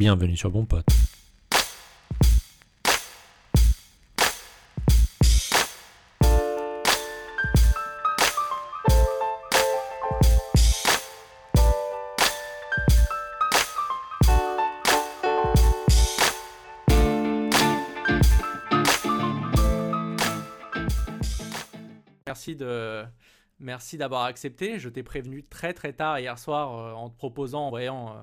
Bienvenue sur Bon Pote. Merci de merci d'avoir accepté. Je t'ai prévenu très très tard hier soir euh, en te proposant, en voyant euh,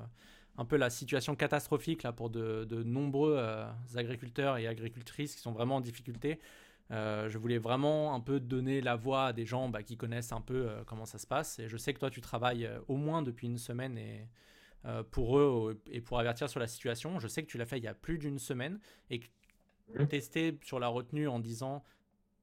un peu la situation catastrophique là pour de, de nombreux euh, agriculteurs et agricultrices qui sont vraiment en difficulté. Euh, je voulais vraiment un peu donner la voix à des gens bah, qui connaissent un peu euh, comment ça se passe. Et je sais que toi, tu travailles euh, au moins depuis une semaine et, pour eux et pour avertir sur la situation. Je sais que tu l'as fait il y a plus d'une semaine et que Mhm. testé sur la retenue en disant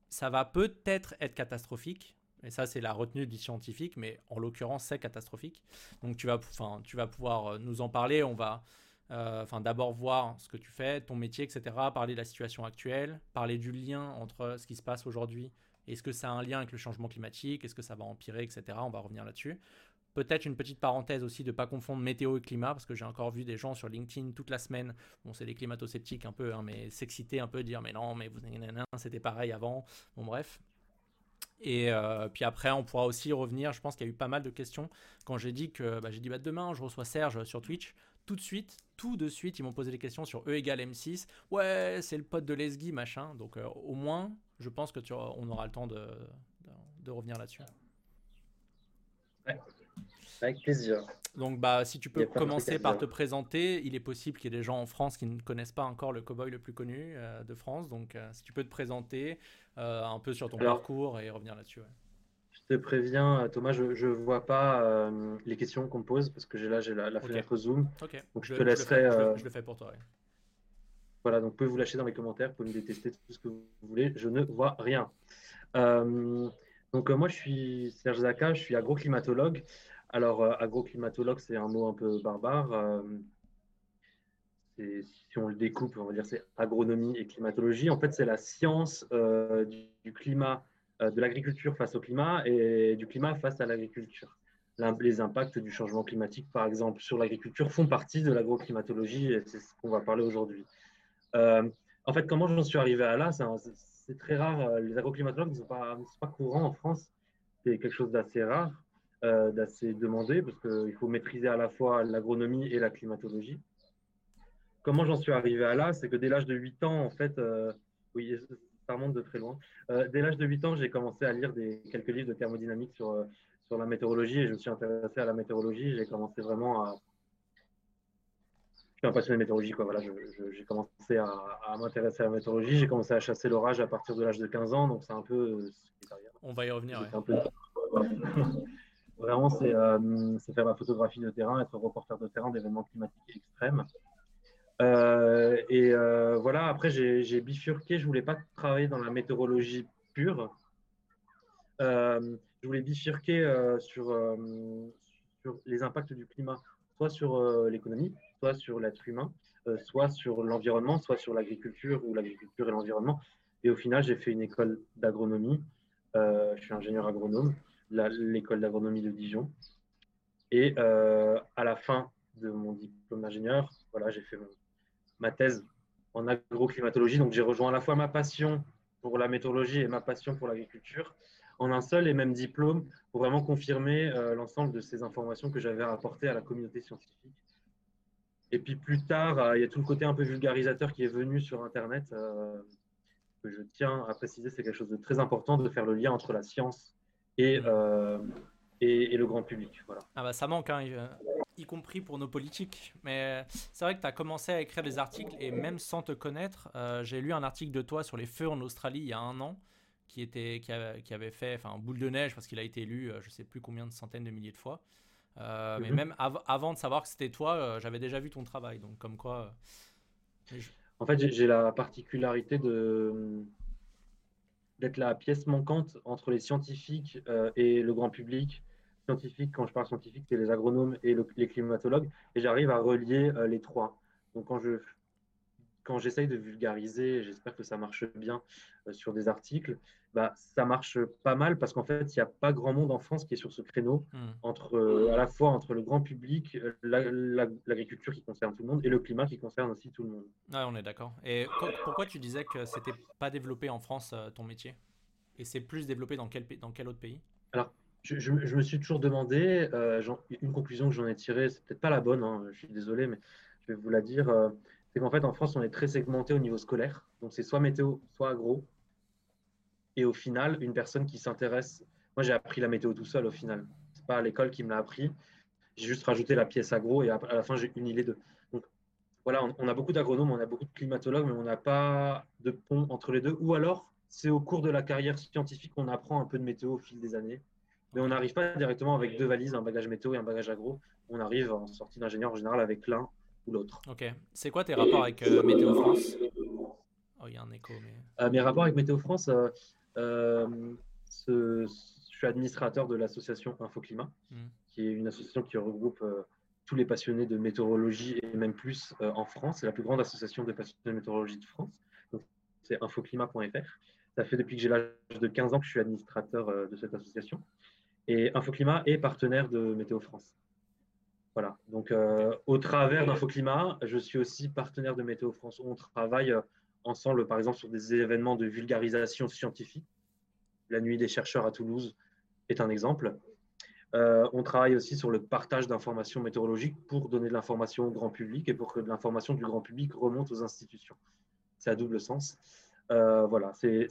ça va peut-être être catastrophique. Et ça, c'est la retenue du scientifique, mais en l'occurrence, c'est catastrophique. Donc, tu vas, tu vas pouvoir euh, nous en parler. On va euh, d'abord voir ce que tu fais, ton métier, etc. Parler de la situation actuelle, parler du lien entre ce qui se passe aujourd'hui. Est-ce que ça a un lien avec le changement climatique? Est-ce que ça va empirer, etc. On va revenir là-dessus. Peut-être une petite parenthèse aussi de ne pas confondre météo et climat, parce que j'ai encore vu des gens sur LinkedIn toute la semaine, bon c'est des climato-sceptiques un peu, hein, mais s'exciter un peu, dire mais non, mais vous c'était pareil avant. Bon bref, et euh, puis après, on pourra aussi revenir. Je pense qu'il y a eu pas mal de questions quand j'ai dit que bah, j'ai dit bah, demain, je reçois Serge sur Twitch. Tout de suite, tout de suite, ils m'ont posé des questions sur E égale M6. Ouais, c'est le pote de Lesgui, machin. Donc euh, au moins, je pense que tu on aura le temps de revenir là-dessus. Avec plaisir. Donc bah si tu peux commencer par te présenter, il est possible qu'il y ait des gens en France qui ne connaissent pas encore le cowboy le plus connu euh, de France. Donc euh, si tu peux te présenter euh, un peu sur ton Alors- parcours et revenir là-dessus. ouais. Je te préviens, Thomas, je ne vois pas les questions qu'on me pose parce que j'ai là j'ai la, fenêtre Zoom. Donc, je te le laisserai, fais- je le- je le fais pour toi. ouais. Voilà, donc vous pouvez vous lâcher dans les commentaires, vous pouvez me détester tout ce que vous voulez, je ne vois rien. Donc moi je suis Serge Zaka, je suis agroclimatologue. Alors euh, agroclimatologue c'est un mot un peu barbare. euh, si on le découpe, on va dire c'est agronomie et climatologie. En fait c'est la science euh, du, climat, de l'agriculture face au climat et du climat face à l'agriculture. Les impacts du changement climatique, par exemple, sur l'agriculture font partie de l'agroclimatologie et c'est ce qu'on va parler aujourd'hui. En fait, comment j'en suis arrivé à là? C'est très rare. Les agroclimatologues ne sont pas, pas courants en France. C'est quelque chose d'assez rare, d'assez demandé, parce qu'il faut maîtriser à la fois l'agronomie et la climatologie. Comment j'en suis arrivé à là? C'est que dès l'âge de 8 ans, en fait, euh, oui, ça remonte de très loin. Euh, dès l'âge de 8 ans, j'ai commencé à lire des, quelques livres de thermodynamique sur, euh, sur la météorologie et je me suis intéressé à la météorologie. J'ai commencé vraiment à, je suis un passionné de météorologie. Quoi. Voilà, j'ai commencé à, à m'intéresser à la météorologie. J'ai commencé à chasser l'orage à partir de l'âge de 15 ans. Donc, c'est un peu euh. On va y revenir. ouais. Un peu- Vraiment, c'est euh, c'est faire la photographie de terrain, être reporter de terrain d'événements climatiques extrêmes. Euh, et euh, voilà, après, j'ai bifurqué. Je voulais pas travailler dans la météorologie pure. Je voulais bifurquer sur, sur les impacts du climat, soit sur l'économie, soit sur l'être humain, soit sur l'environnement, soit sur l'agriculture ou l'agriculture et l'environnement. Et au final, j'ai fait une école d'agronomie. Je suis ingénieur agronome, l'école d'agronomie de Dijon. Et euh, à la fin de mon diplôme d'ingénieur, voilà, j'ai fait ma thèse en agroclimatologie. Donc, j'ai rejoint à la fois ma passion pour la météorologie et ma passion pour l'agriculture en un seul et même diplôme pour vraiment confirmer euh, l'ensemble de ces informations que j'avais apportées à la communauté scientifique. Et puis plus tard, euh, il y a tout le côté un peu vulgarisateur qui est venu sur Internet, que je tiens à préciser, c'est quelque chose de très important de faire le lien entre la science et, euh, et, et le grand public. Voilà. Ah bah ça manque, hein, y, y compris pour nos politiques. Mais c'est vrai que tu as commencé à écrire des articles et même sans te connaître, euh, j'ai lu un article de toi sur les feux en Australie il y a un an qui, était, qui, avait, qui avait fait enfin, boule de neige parce qu'il a été lu euh, je sais plus combien de centaines de milliers de fois. Euh, Mais même av- avant de savoir que c'était toi, euh, j'avais déjà vu ton travail. Donc comme quoi... euh, je- En fait, j'ai la particularité de d'être la pièce manquante entre les scientifiques euh, et le grand public. Scientifique, quand je parle scientifique, c'est les agronomes et le- les climatologues, et j'arrive à relier euh, les trois. Donc, quand je quand j'essaye de vulgariser, j'espère que ça marche bien euh, sur des articles, bah, ça marche pas mal parce qu'en fait, il n'y a pas grand monde en France qui est sur ce créneau, hmm. entre, euh, à la fois entre le grand public, euh, l'agriculture qui concerne tout le monde et le climat qui concerne aussi tout le monde. Ouais, on est d'accord. Et pourquoi tu disais que c'était pas développé en France, ton métier? Et c'est plus développé dans quel, dans quel autre pays? Alors, je, je, me suis toujours demandé, une conclusion que j'en ai tirée, c'est peut-être pas la bonne, hein, je suis désolé, mais je vais vous la dire c'est qu'en fait, en France, on est très segmenté au niveau scolaire. Donc, c'est soit météo, soit agro. Et au final, une personne qui s'intéresse. Moi, j'ai appris la météo tout seul au final. Ce n'est pas l'école qui me l'a appris. J'ai juste rajouté la pièce agro et à la fin, j'ai uni les deux. Donc, voilà, on, a beaucoup d'agronomes, on a beaucoup de climatologues, mais on n'a pas de pont entre les deux. Ou alors, c'est au cours de la carrière scientifique qu'on apprend un peu de météo au fil des années. Mais on n'arrive pas directement avec deux valises, un bagage météo et un bagage agro. On arrive en sortie d'ingénieur en général avec l'un l'autre. Ok. C'est quoi tes rapports avec euh, Météo France? Oh, il y a un écho. Euh, mes rapports avec Météo France, euh, je suis administrateur de l'association Infoclimat, hmm. qui est une association qui regroupe tous les passionnés de météorologie et même plus en France. C'est la plus grande association de passionnés de météorologie de France. C'est infoclimat.fr. Ça fait depuis que j'ai l'âge de 15 ans que je suis administrateur de cette association. Et Infoclimat est partenaire de Météo France. Voilà. Donc, euh, au travers d'Infoclimat, je suis aussi partenaire de Météo France. On travaille euh, ensemble, par exemple, sur des événements de vulgarisation scientifique. La nuit des chercheurs à Toulouse est un exemple. Euh, on travaille aussi sur le partage d'informations météorologiques pour donner de l'information au grand public et pour que de l'information du grand public remonte aux institutions. C'est à double sens. voilà, c'est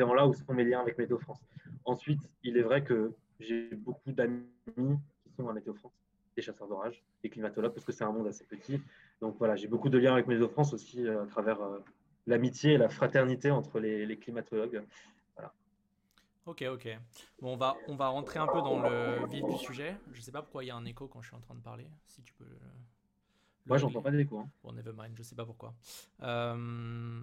en là où sont mes liens avec Météo France. Ensuite, il est vrai que j'ai beaucoup d'amis qui sont à Météo France des chasseurs d'orage, des climatologues, parce que c'est un monde assez petit. Donc voilà, j'ai beaucoup de liens avec Météo France aussi euh, à travers euh, l'amitié et la fraternité entre les, climatologues. Voilà. Ok, ok. Bon, on va, on va rentrer un peu dans le vif du sujet. Je ne sais pas pourquoi il y a un écho quand je suis en train de parler. Si tu peux. Moi, j'entends pas d'écho. Hein. Bon, nevermind, je sais pas pourquoi. Euh,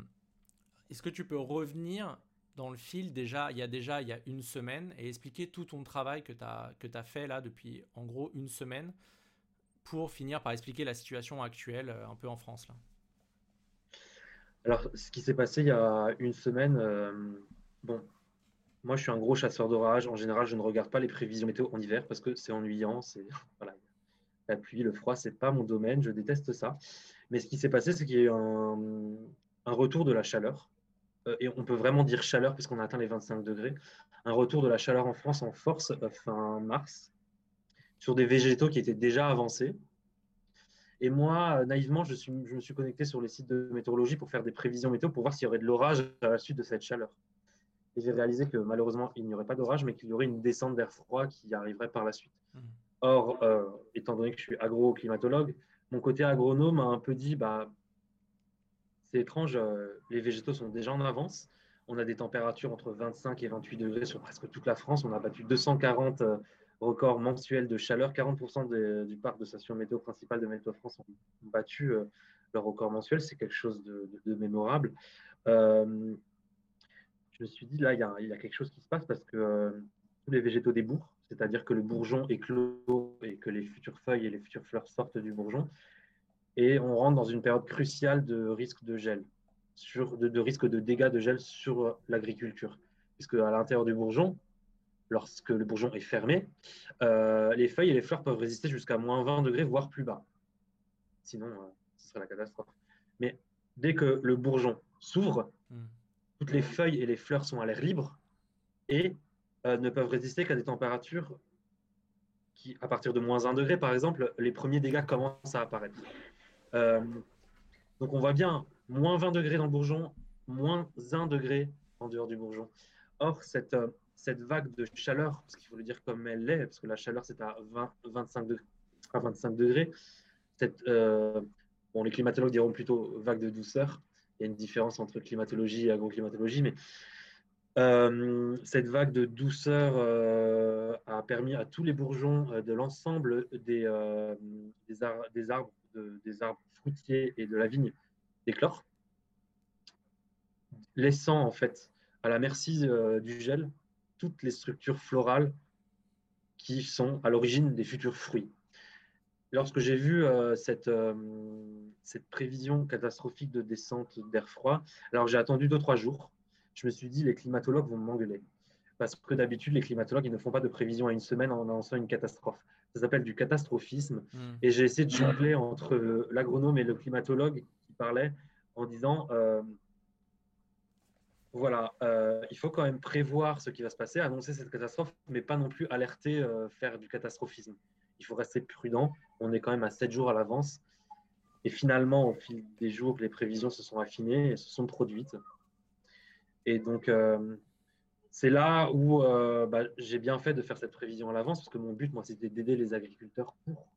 est-ce que tu peux revenir dans le fil déjà, il y a déjà il y a une semaine et expliquer tout ton travail que tu as, que fait là depuis en gros une semaine pour finir par expliquer la situation actuelle euh, un peu en France là. Alors, ce qui s'est passé il y a une semaine, euh, bon, moi je suis un gros chasseur d'orage. En général, je ne regarde pas les prévisions météo en hiver parce que c'est ennuyant. C'est la pluie, le froid, c'est pas mon domaine. Je déteste ça. Mais ce qui s'est passé, c'est qu'il y a eu un, retour de la chaleur et on peut vraiment dire chaleur puisqu'on a atteint les 25 degrés, un retour de la chaleur en France en force euh, fin mars sur des végétaux qui étaient déjà avancés. Et moi, naïvement, je, suis, je me suis connecté sur les sites de météorologie pour faire des prévisions météo pour voir s'il y aurait de l'orage à la suite de cette chaleur. Et j'ai réalisé que malheureusement, il n'y aurait pas d'orage, mais qu'il y aurait une descente d'air froid qui arriverait par la suite. Mmh. Or, euh, étant donné que je suis agro-climatologue, mon côté agronome a un peu dit, bah, c'est étrange, euh, les végétaux sont déjà en avance. On a des températures entre 25 et 28 degrés sur presque toute la France. On a battu 240 euh, records mensuels de chaleur. 40% du parc de stations météo principales de Météo France ont, battu euh, leur record mensuel. C'est quelque chose de, mémorable. je me suis dit, là, il y, a, quelque chose qui se passe parce que tous les végétaux débourrent, c'est-à-dire que le bourgeon clos et que les futures feuilles et les futures fleurs sortent du bourgeon et on rentre dans une période cruciale de risque de gel, sur, de, risque de dégâts de gel sur l'agriculture. Puisque à l'intérieur du bourgeon, lorsque le bourgeon est fermé, euh, les feuilles et les fleurs peuvent résister jusqu'à moins 20 degrés, voire plus bas. Sinon, euh, ce serait la catastrophe. Mais dès que le bourgeon s'ouvre, hmm. toutes les feuilles et les fleurs sont à l'air libre et euh, ne peuvent résister qu'à des températures qui, à partir de moins 1 degré, par exemple, les premiers dégâts commencent à apparaître. Euh, donc on voit bien moins 20 degrés dans le bourgeon, moins 1 degré en dehors du bourgeon. Or, cette, euh, cette vague de chaleur, parce qu'il faut le dire comme elle l'est, parce que la chaleur c'est à 20, 25 degrés, à 25 degrés cette, euh, bon, les climatologues diront plutôt vague de douceur. Il y a une différence entre climatologie et agroclimatologie, mais cette vague de douceur a permis à tous les bourgeons de l'ensemble des, des, arbres des arbres fruitiers et de la vigne d'éclore, laissant en fait à la merci euh, du gel toutes les structures florales qui sont à l'origine des futurs fruits. lorsque j'ai vu euh, cette, euh, cette prévision catastrophique de descente d'air froid, alors j'ai attendu 2-3 jours. Je me suis dit, les climatologues vont m'engueuler. Parce que d'habitude, les climatologues, ils ne font pas de prévision à une semaine en annonçant une catastrophe. Ça s'appelle du catastrophisme. Hmm. Et j'ai essayé de jongler entre l'agronome et le climatologue qui parlait en disant voilà, il faut quand même prévoir ce qui va se passer, annoncer cette catastrophe, mais pas non plus alerter, faire du catastrophisme il faut rester prudent. On est quand même à 7 jours à l'avance. Et finalement, au fil des jours, les prévisions se sont affinées et se sont produites. Et donc, euh, c'est là où euh, bah, j'ai bien fait de faire cette prévision à l'avance, parce que mon but, moi, c'était d'aider les agriculteurs pour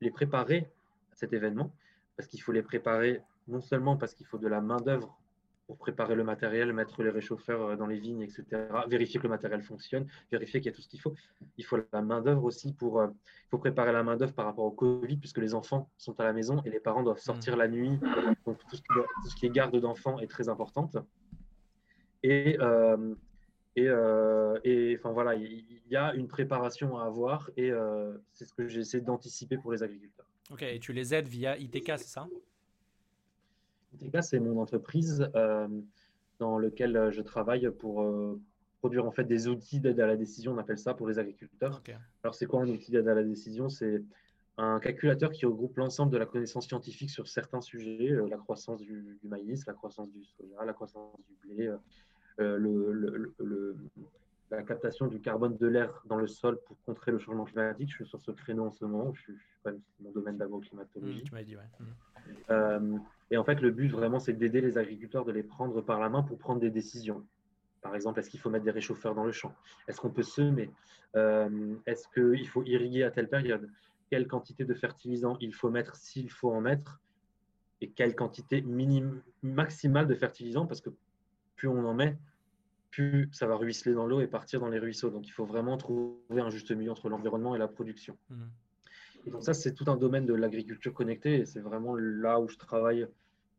les préparer à cet événement, parce qu'il faut les préparer non seulement parce qu'il faut de la main-d'œuvre pour préparer le matériel, mettre les réchauffeurs euh, dans les vignes, etc. Vérifier que le matériel fonctionne, vérifier qu'il y a tout ce qu'il faut. Il faut la main-d'œuvre aussi pour. Euh, il faut préparer la main-d'œuvre par rapport au Covid, puisque les enfants sont à la maison et les parents doivent sortir mmh. la nuit. Donc, tout ce qui, est garde d'enfants est très importante. Et. Euh, et, et, enfin voilà, il y a une préparation à avoir et c'est ce que j'essaie d'anticiper pour les agriculteurs. Ok, et tu les aides via ITK, c'est ça? ITK, c'est mon entreprise euh, dans laquelle euh, je travaille pour euh, produire en fait des outils d'aide à la décision, on appelle ça pour les agriculteurs. Alors, c'est quoi un outil d'aide à la décision? C'est un calculateur qui regroupe l'ensemble de la connaissance scientifique sur certains sujets, la croissance du, maïs, la croissance du soja, la croissance du blé, le, la captation du carbone de l'air dans le sol pour contrer le changement climatique. Je suis sur ce créneau en ce moment, je suis, je mon domaine d'agro-climatologie. Mmh, dit, mmh. Et en fait, le but vraiment, c'est d'aider les agriculteurs, de les prendre par la main pour prendre des décisions. Par exemple, est-ce qu'il faut mettre des réchauffeurs dans le champ? Est-ce qu'on peut semer? Euh, Est-ce qu'il faut irriguer à telle période? Quelle quantité de fertilisant il faut mettre s'il faut en mettre? Et quelle quantité minime, maximale de fertilisant Parce que plus on en met, plus ça va ruisseler dans l'eau et partir dans les ruisseaux. Donc, il faut vraiment trouver un juste milieu entre l'environnement et la production. Mmh donc ça, c'est tout un domaine de l'agriculture connectée et c'est vraiment là où je travaille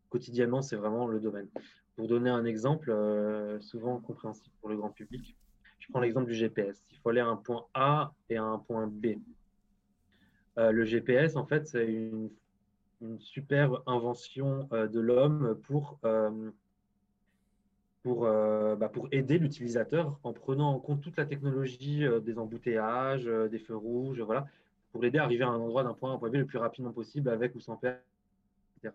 quotidiennement, c'est vraiment le domaine. Pour donner un exemple, euh, souvent compréhensible pour le grand public, je prends l'exemple du GPS. Il faut aller à un point A et à un point B. Euh, le GPS, en fait, c'est une, une super invention euh, de l'homme pour, pour, bah, pour aider l'utilisateur en prenant en compte toute la technologie des embouteillages, des feux rouges, voilà, pour l'aider à arriver à un endroit d'un point A à un point B le plus rapidement possible avec ou sans perte, etc.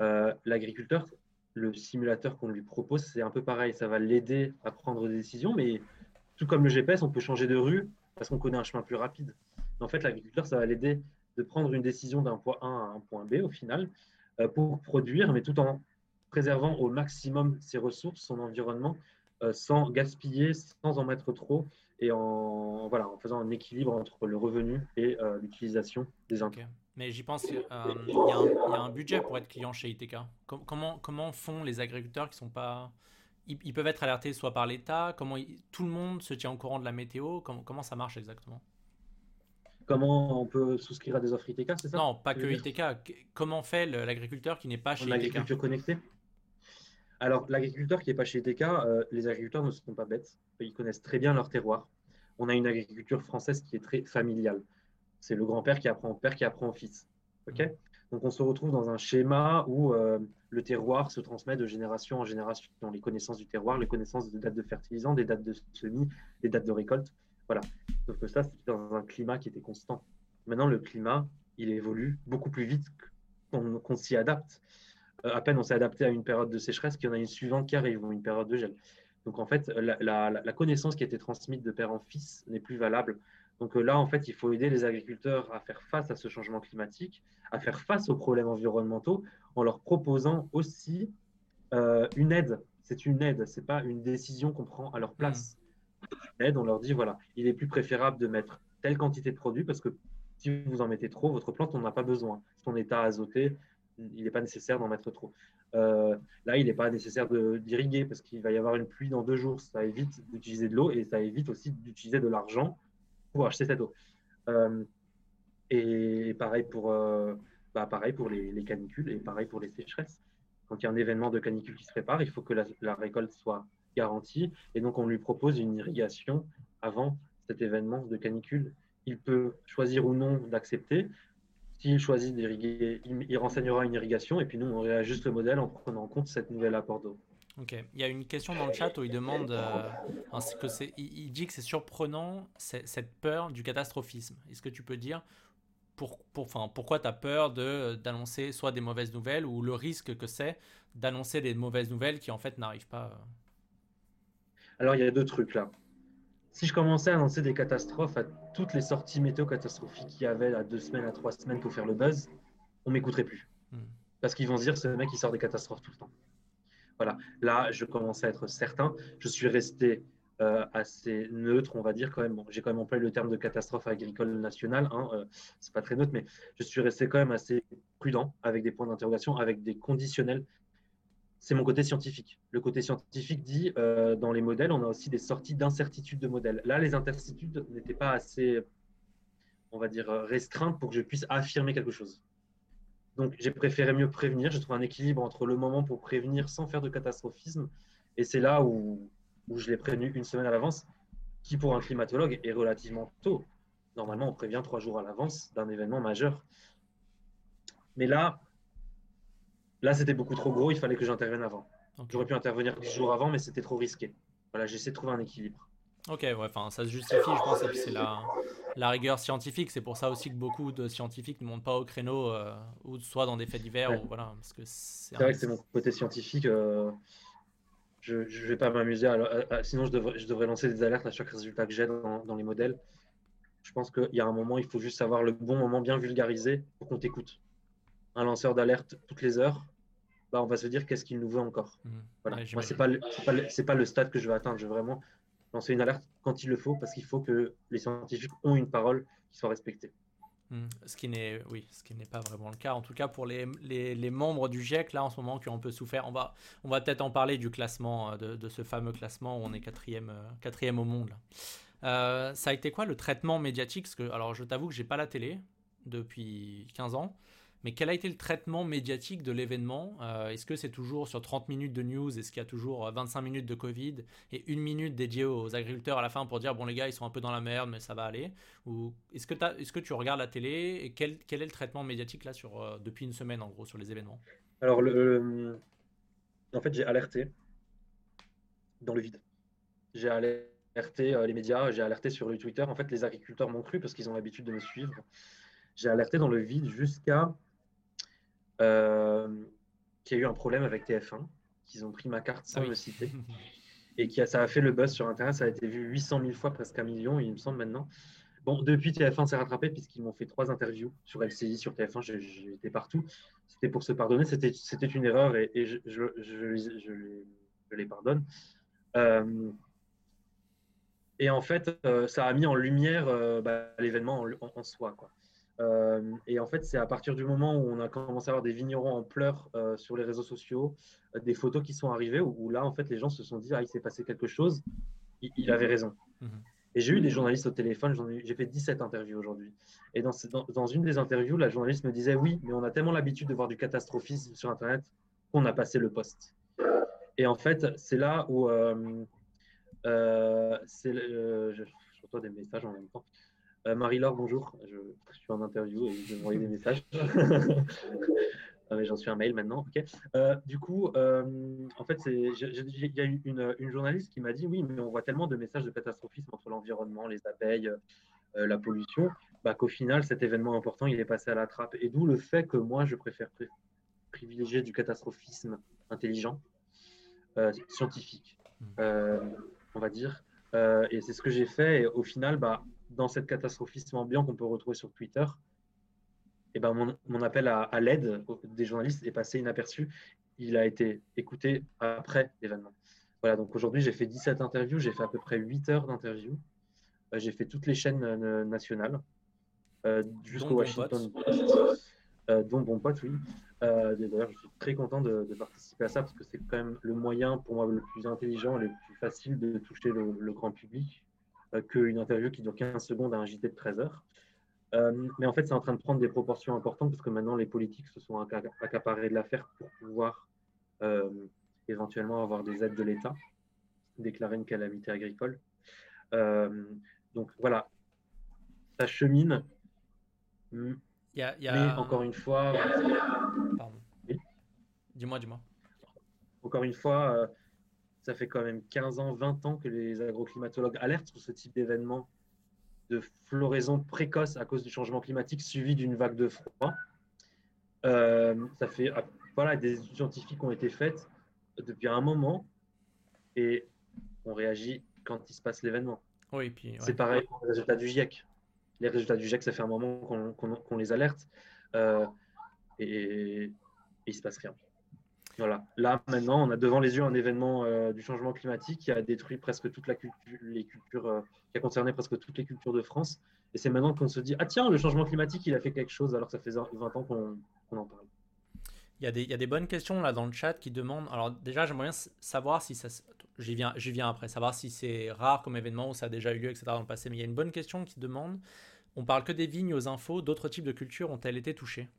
Euh, l'agriculteur, le simulateur qu'on lui propose, c'est un peu pareil. Ça va l'aider à prendre des décisions, mais tout comme le GPS, on peut changer de rue parce qu'on connaît un chemin plus rapide. en fait, l'agriculteur, ça va l'aider de prendre une décision d'un point A à un point B au final euh, pour produire, mais tout en préservant au maximum ses ressources, son environnement, euh, sans gaspiller, sans en mettre trop et en, voilà, en faisant un équilibre entre le revenu et euh, l'utilisation des intrants. Mais j'y pense, il euh, y, y, a un budget pour être client chez ITK. comment, comment font les agriculteurs qui sont pas... Ils, peuvent être alertés soit par l'État, comment tout le monde se tient au courant de la météo, comment, comment ça marche exactement? Comment on peut souscrire à des offres ITK, c'est ça? Non, pas que ITK. Comment fait l'agriculteur qui n'est pas chez ITK L'agriculture connectée? Alors, l'agriculteur qui n'est pas chez ETK, euh, les agriculteurs ne sont pas bêtes. Ils connaissent très bien leur terroir. On a une agriculture française qui est très familiale. C'est le grand-père qui apprend au père qui apprend au fils. OK? Donc, on se retrouve dans un schéma où euh, le terroir se transmet de génération en génération. Les connaissances du terroir, les connaissances des dates de fertilisants, des dates de semis, des dates de récolte. Voilà. Sauf que ça, c'est dans un climat qui était constant. Maintenant, le climat, il évolue beaucoup plus vite qu'on s'y adapte. À peine on s'est adapté à une période de sécheresse qu'il y en a une suivante qui arrive ou une période de gel. Donc en fait, la, connaissance qui a été transmise de père en fils n'est plus valable. Donc euh, là, en fait, il faut aider les agriculteurs à faire face à ce changement climatique, à faire face aux problèmes environnementaux, en leur proposant aussi euh, une aide. C'est une aide, c'est pas une décision qu'on prend à leur place. Une aide, on leur dit voilà, il est plus préférable de mettre telle quantité de produits parce que si vous en mettez trop, votre plante, on n'a pas besoin. Son état azoté, il n'est pas nécessaire d'en mettre trop. Euh, là, il n'est pas nécessaire d'irriguer parce qu'il va y avoir une pluie dans deux jours. Ça évite d'utiliser de l'eau et ça évite aussi d'utiliser de l'argent pour acheter cette eau. Euh, et pareil pour, euh, bah, pareil pour les, canicules et pareil pour les sécheresses. Quand il y a un événement de canicule qui se prépare, il faut que la, récolte soit garantie et donc on lui propose une irrigation avant cet événement de canicule il peut choisir ou non d'accepter. S'il choisit d'irriguer, il, renseignera une irrigation et puis nous, on réajuste le modèle en prenant en compte cette nouvelle apport d'eau. Ok. Il y a une question dans le chat où il demande, euh, que c'est, il, dit que c'est surprenant cette peur du catastrophisme. Est-ce que tu peux dire pour, pour, pourquoi tu as peur de, d'annoncer soit des mauvaises nouvelles ou le risque que c'est d'annoncer des mauvaises nouvelles qui en fait n'arrivent pas euh? Alors il y a deux trucs là. Si je commençais à annoncer des catastrophes à toutes les sorties météo catastrophiques qu'il y avait à deux semaines, à trois semaines pour faire le buzz, on m'écouterait plus. Hmm. Parce qu'ils vont se dire, ce mec, il sort des catastrophes tout le temps. Voilà, là, je commence à être certain. Je suis resté euh, assez neutre, on va dire quand même. Bon, j'ai quand même employé le terme de catastrophe agricole nationale. Hein, euh, c'est pas très neutre, mais je suis resté quand même assez prudent avec des points d'interrogation, avec des conditionnels. C'est mon côté scientifique. Le côté scientifique dit euh, dans les modèles, on a aussi des sorties d'incertitude de modèles. Là, les incertitudes n'étaient pas assez, on va dire, restreintes pour que je puisse affirmer quelque chose. Donc, j'ai préféré mieux prévenir. Je trouve un équilibre entre le moment pour prévenir sans faire de catastrophisme. Et c'est là où, où je l'ai prévenu une semaine à l'avance, qui pour un climatologue est relativement tôt. Normalement, on prévient trois jours à l'avance d'un événement majeur. Mais là, là c'était beaucoup trop gros. Il fallait que j'intervienne avant. J'aurais pu intervenir dix jours avant, mais c'était trop risqué. Voilà, j'essaie de trouver un équilibre. Ok, ouais, enfin, ça se justifie, je pense, et puis c'est la, la, rigueur scientifique. C'est pour ça aussi que beaucoup de scientifiques ne montent pas au créneau, euh, ou soit dans des faits divers, ou voilà, parce que c'est vrai que c'est mon côté scientifique. Euh, je ne vais pas m'amuser, sinon je devrais, je devrais lancer des alertes à chaque résultat que j'ai dans, dans, les modèles. Je pense qu'il y a un moment, il faut juste savoir le bon moment bien vulgarisé pour qu'on t'écoute. Un lanceur d'alerte toutes les heures, bah, on va se dire qu'est-ce qu'il nous veut encore. Mmh. Voilà. Moi, ce n'est pas, pas, pas, le stade que je veux atteindre. Je veux vraiment lancer une alerte quand il le faut, parce qu'il faut que les scientifiques ont une parole qui soit respectée. Hmm. Ce qui n'est oui, ce qui n'est pas vraiment le cas. En tout cas, pour les, les, membres du GIEC, là, en ce moment, qui ont un peu souffert, on va, on va peut-être en parler du classement, euh, de, de, ce fameux classement où on est quatrième, euh, quatrième au monde. Euh, ça a été quoi le traitement médiatique? Parce que, alors, je t'avoue que j'ai pas la télé depuis 15 ans. Mais quel a été le traitement médiatique de l'événement euh, Est-ce que c'est toujours sur 30 minutes de news Est-ce qu'il y a toujours 25 euh, minutes de Covid et une minute dédiée aux agriculteurs à la fin pour dire bon les gars ils sont un peu dans la merde mais ça va aller? Ou est-ce que, tu regardes la télé et quel, est le traitement médiatique là sur, euh, depuis une semaine en gros sur les événements? Alors le, en fait j'ai alerté dans le vide. J'ai alerté les médias, j'ai alerté sur Twitter. En fait les agriculteurs m'ont cru parce qu'ils ont l'habitude de me suivre. J'ai alerté dans le vide jusqu'à qui a eu un problème avec TF1, qu'ils ont pris ma carte sans ah me citer, et qui a, ça a fait le buzz sur Internet. Ça a été vu 800 000 fois, presque un million, il me semble maintenant. Bon, depuis TF1 s'est rattrapé puisqu'ils m'ont fait trois interviews sur LCI, sur TF1, j'étais partout. C'était pour se pardonner, c'était une erreur et, je, je, je, je, les pardonne. Euh, et en fait, euh, ça a mis en lumière bah, l'événement en, en, soi. Quoi. Euh, et en fait, c'est à partir du moment où on a commencé à avoir des vignerons en pleurs euh, sur les réseaux sociaux, euh, des photos qui sont arrivées, où, là, en fait, les gens se sont dit, ah, il s'est passé quelque chose, il, avait raison. Mhm. Et j'ai eu des journalistes au téléphone, j'ai fait 17 interviews aujourd'hui. Et dans, dans, une des interviews, la journaliste me disait, oui, mais on a tellement l'habitude de voir du catastrophisme sur Internet qu'on a passé le poste. Et en fait, c'est là où... c'est, je, je reçois des messages en même temps. Euh, Marie-Laure, bonjour. Je, suis en interview et je vais envoyer des messages. Ah, mais j'en suis un mail maintenant. Euh, du coup, euh, en fait, il y a eu une, journaliste qui m'a dit oui, mais on voit tellement de messages de catastrophisme entre l'environnement, les abeilles, la pollution, bah, qu'au final, cet événement important, il est passé à la trappe. Et d'où le fait que moi, je préfère privilégier du catastrophisme intelligent, scientifique, mmh. on va dire. et c'est ce que j'ai fait. Et au final, bah, dans cette catastrophisme ambiant qu'on peut retrouver sur Twitter, eh ben mon, appel à, l'aide des journalistes est passé inaperçu. Il a été écouté après l'événement. Voilà, donc aujourd'hui, j'ai fait 17 interviews, j'ai fait à peu près 8 heures d'interviews. Euh, j'ai fait toutes les chaînes euh, nationales, euh, jusqu'au Washington Post, dont Bon Pote, oui. D'ailleurs, je suis très content de, participer à ça parce que c'est quand même le moyen pour moi le plus intelligent, le plus facile de toucher le grand public. Euh, qu'une interview qui dure 15 secondes à un JT de 13 heures. Euh, mais en fait, c'est en train de prendre des proportions importantes parce que maintenant, les politiques se sont accaparés de l'affaire pour pouvoir euh, éventuellement avoir des aides de l'État, déclarer une calamité agricole. donc voilà, ça chemine. Y a, Mais encore une fois. Pardon. Dis-moi, dis-moi. Encore une fois, ça fait quand même 15 ans, 20 ans que les agroclimatologues alertent sur ce type d'événement de floraison précoce à cause du changement climatique suivi d'une vague de froid. Euh, ça fait ah, voilà, des études scientifiques ont été faites depuis un moment et on réagit quand il se passe l'événement. Oui, puis c'est pareil pour les résultats du GIEC. Les résultats du GIEC, ça fait un moment qu'on les alerte euh, et, et, il se passe rien. Voilà. Là, maintenant, on a devant les yeux un événement euh, du changement climatique qui a détruit presque toute la culture, les cultures, euh, qui a concerné presque toutes les cultures de France. Et c'est maintenant qu'on se dit, ah tiens, le changement climatique, il a fait quelque chose, alors que ça fait 20 ans qu'on en parle. Il y, a des, il y, a des, bonnes questions là dans le chat qui demandent. Alors déjà, j'aimerais bien savoir si ça. J'y viens, viens après, savoir si c'est rare comme événement ou ça a déjà eu lieu, etc. dans le passé. Mais il y a une bonne question qui demande. On parle que des vignes aux infos. D'autres types de cultures ont-elles été touchées?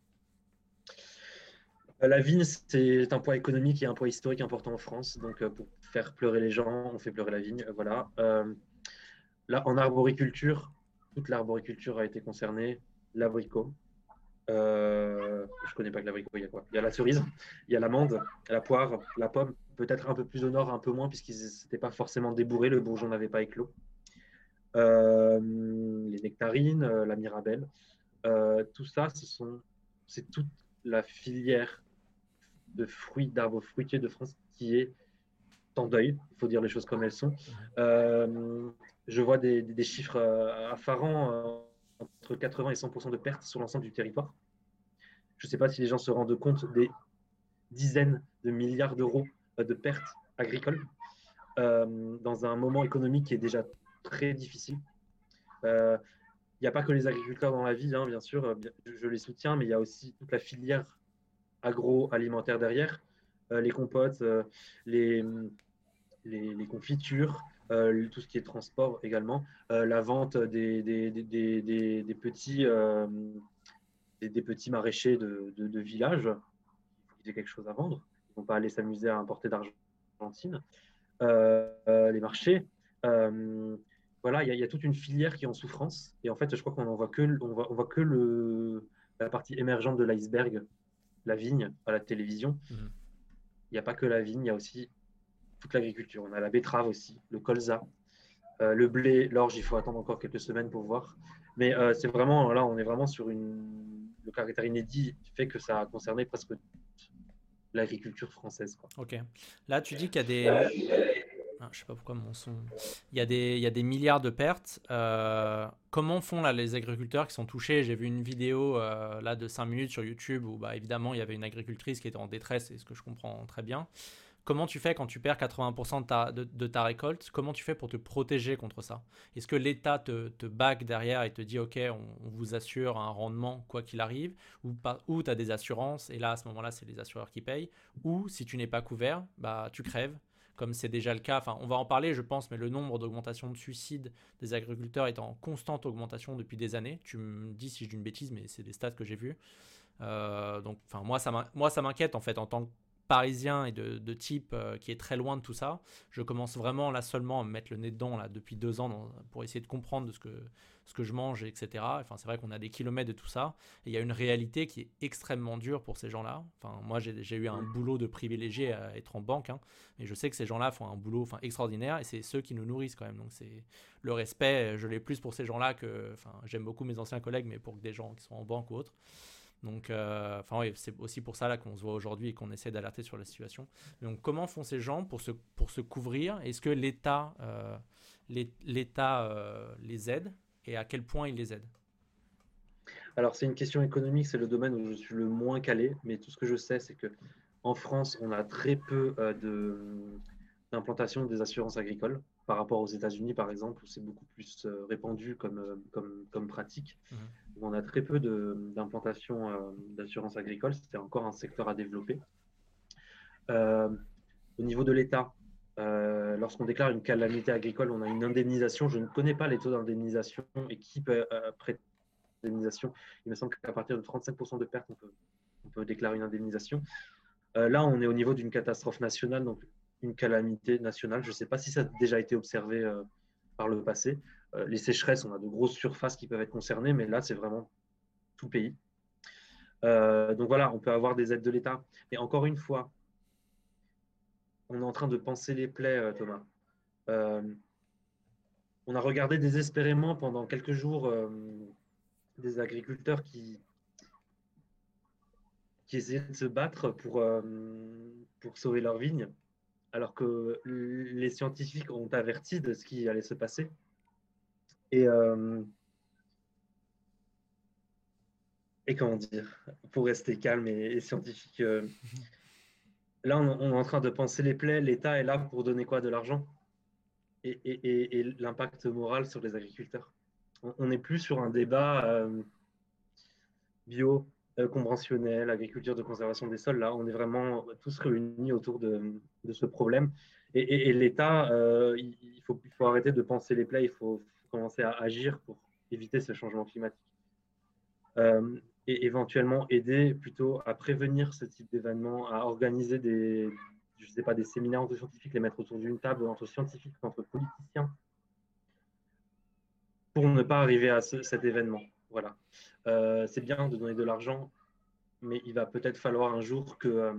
La vigne, c'est un poids économique et un poids historique important en France. Donc, euh, pour faire pleurer les gens, on fait pleurer la vigne. Voilà. Euh, là, en arboriculture, toute l'arboriculture a été concernée. L'abricot. Euh, je connais pas que l'abricot, il y a quoi? Il y a la cerise, il y a l'amande, la poire, la pomme. Peut-être un peu plus au nord, un peu moins, puisqu'ils n'étaient pas forcément débourrés. Le bourgeon n'avait pas éclos. les nectarines, la mirabelle. tout ça, c'est toute la filière de fruits, d'arbres fruitiers de France qui est en deuil. Il faut dire les choses comme elles sont. Euh, je vois des, chiffres euh, affarants, euh, entre 80 et 100% de pertes sur l'ensemble du territoire. Je ne sais pas si les gens se rendent compte des dizaines de milliards d'euros de pertes agricoles dans un moment économique qui est déjà très difficile. Il n'y a pas que les agriculteurs dans la vie, hein, bien sûr, je les soutiens, mais il y a aussi toute la filière agroalimentaire derrière, euh, les compotes, euh, les, confitures, euh, tout ce qui est transport également, la vente des, petits, maraîchers de, de, village qui ont quelque chose à vendre. Ils ne vont pas aller s'amuser à importer d'Argentine. les marchés. voilà, il y, a toute une filière qui est en souffrance. Et en fait, je crois qu'on voit que, on voit, que la partie émergente de l'iceberg la vigne à la télévision. Mhm. Il n'y a pas que la vigne, il y a aussi toute l'agriculture. On a la betterave aussi, le colza, euh, le blé, l'orge, il faut attendre encore quelques semaines pour voir. Mais euh, c'est vraiment, là, on est vraiment sur une. Le caractère inédit fait que ça a concerné presque l'agriculture française. Quoi. Ok. Là, tu dis qu'il y a des. Ah, je sais pas pourquoi mon son. Il y a des, il y a des milliards de pertes. Euh, comment font là les agriculteurs qui sont touchés? J'ai vu une vidéo euh, là de 5 minutes sur YouTube où bah, évidemment il y avait une agricultrice qui était en détresse, et ce que je comprends très bien. Comment tu fais quand tu perds 80% de ta, de, ta, récolte? Comment tu fais pour te protéger contre ça? Est-ce que l'État te, te back derrière et te dit OK, on, vous assure un rendement quoi qu'il arrive? Ou, ou tu as des assurances et là à ce moment-là c'est les assureurs qui payent Ou si tu n'es pas couvert, bah, tu crèves comme c'est déjà le cas. Enfin, on va en parler, je pense, mais le nombre d'augmentations de suicides des agriculteurs est en constante augmentation depuis des années. Tu me dis si je dis une bêtise, mais c'est des stats que j'ai vus. Euh, donc, enfin, moi, ça m'inquiète en fait en tant que parisien et de, type euh, qui est très loin de tout ça. Je commence vraiment là seulement à me mettre le nez dedans là depuis deux ans pour essayer de comprendre de ce que ce que je mange, etc. Enfin, c'est vrai qu'on a des kilomètres de tout ça. Et il y a une réalité qui est extrêmement dure pour ces gens-là. Enfin, moi, j'ai eu un boulot de privilégié à être en banque. Hein, mais je sais que ces gens-là font un boulot enfin, extraordinaire et c'est ceux qui nous nourrissent quand même. Donc, c'est le respect, je l'ai plus pour ces gens-là que. Enfin, j'aime beaucoup mes anciens collègues, mais pour des gens qui sont en banque ou autre. Donc, euh, enfin, oui, c'est aussi pour ça là qu'on se voit aujourd'hui et qu'on essaie d'alerter sur la situation. Donc, comment font ces gens pour se, pour se couvrir? Est-ce que l'État euh, l'État euh, les aide? Et à quel point il les aide? Alors, c'est une question économique, c'est le domaine où je suis le moins calé, mais tout ce que je sais, c'est que en France, on a très peu euh, d'implantation des assurances agricoles par rapport aux États-Unis, par exemple, où c'est beaucoup plus euh, répandu comme, euh, comme, comme pratique. Mmh. On a très peu d'implantation d'assurance agricole, c'est encore un secteur à développer. au niveau de l'État, euh, lorsqu'on déclare une calamité agricole, on a une indemnisation. Je ne connais pas les taux d'indemnisation et qui peut euh, prêter l'indemnisation. Il me semble qu'à partir de 35% de pertes, on peut, déclarer une indemnisation. Euh, là, on est au niveau d'une catastrophe nationale, donc une calamité nationale. Je ne sais pas si ça a déjà été observé par le passé. les sécheresses, on a de grosses surfaces qui peuvent être concernées, mais là, c'est vraiment tout le pays. donc voilà, on peut avoir des aides de l'État. Mais encore une fois, on est en train de penser les plaies, Thomas. on a regardé désespérément pendant quelques jours des agriculteurs qui, qui essayaient de se battre pour, euh, pour sauver leurs vignes, alors que les scientifiques ont averti de ce qui allait se passer. Et, euh, et comment dire, pour rester calme et, scientifique, euh, là on, est en train de penser les plaies, l'État est là pour donner quoi De l'argent et, l'impact moral sur les agriculteurs. On n'est plus sur un débat bio, euh, conventionnelle, agriculture de conservation des sols. Là, on est vraiment tous réunis autour de, ce problème. Et, l'État, euh, il, faut, arrêter de penser les plaies, il faut commencer à agir pour éviter ce changement climatique. Euh, et éventuellement aider plutôt à prévenir ce type d'événements, à organiser des, je sais pas, des séminaires entre scientifiques, les mettre autour d'une table entre scientifiques, entre politiciens, pour ne pas arriver à cet événement. Voilà. Euh, c'est bien de donner de l'argent, mais il va peut-être falloir un jour euh,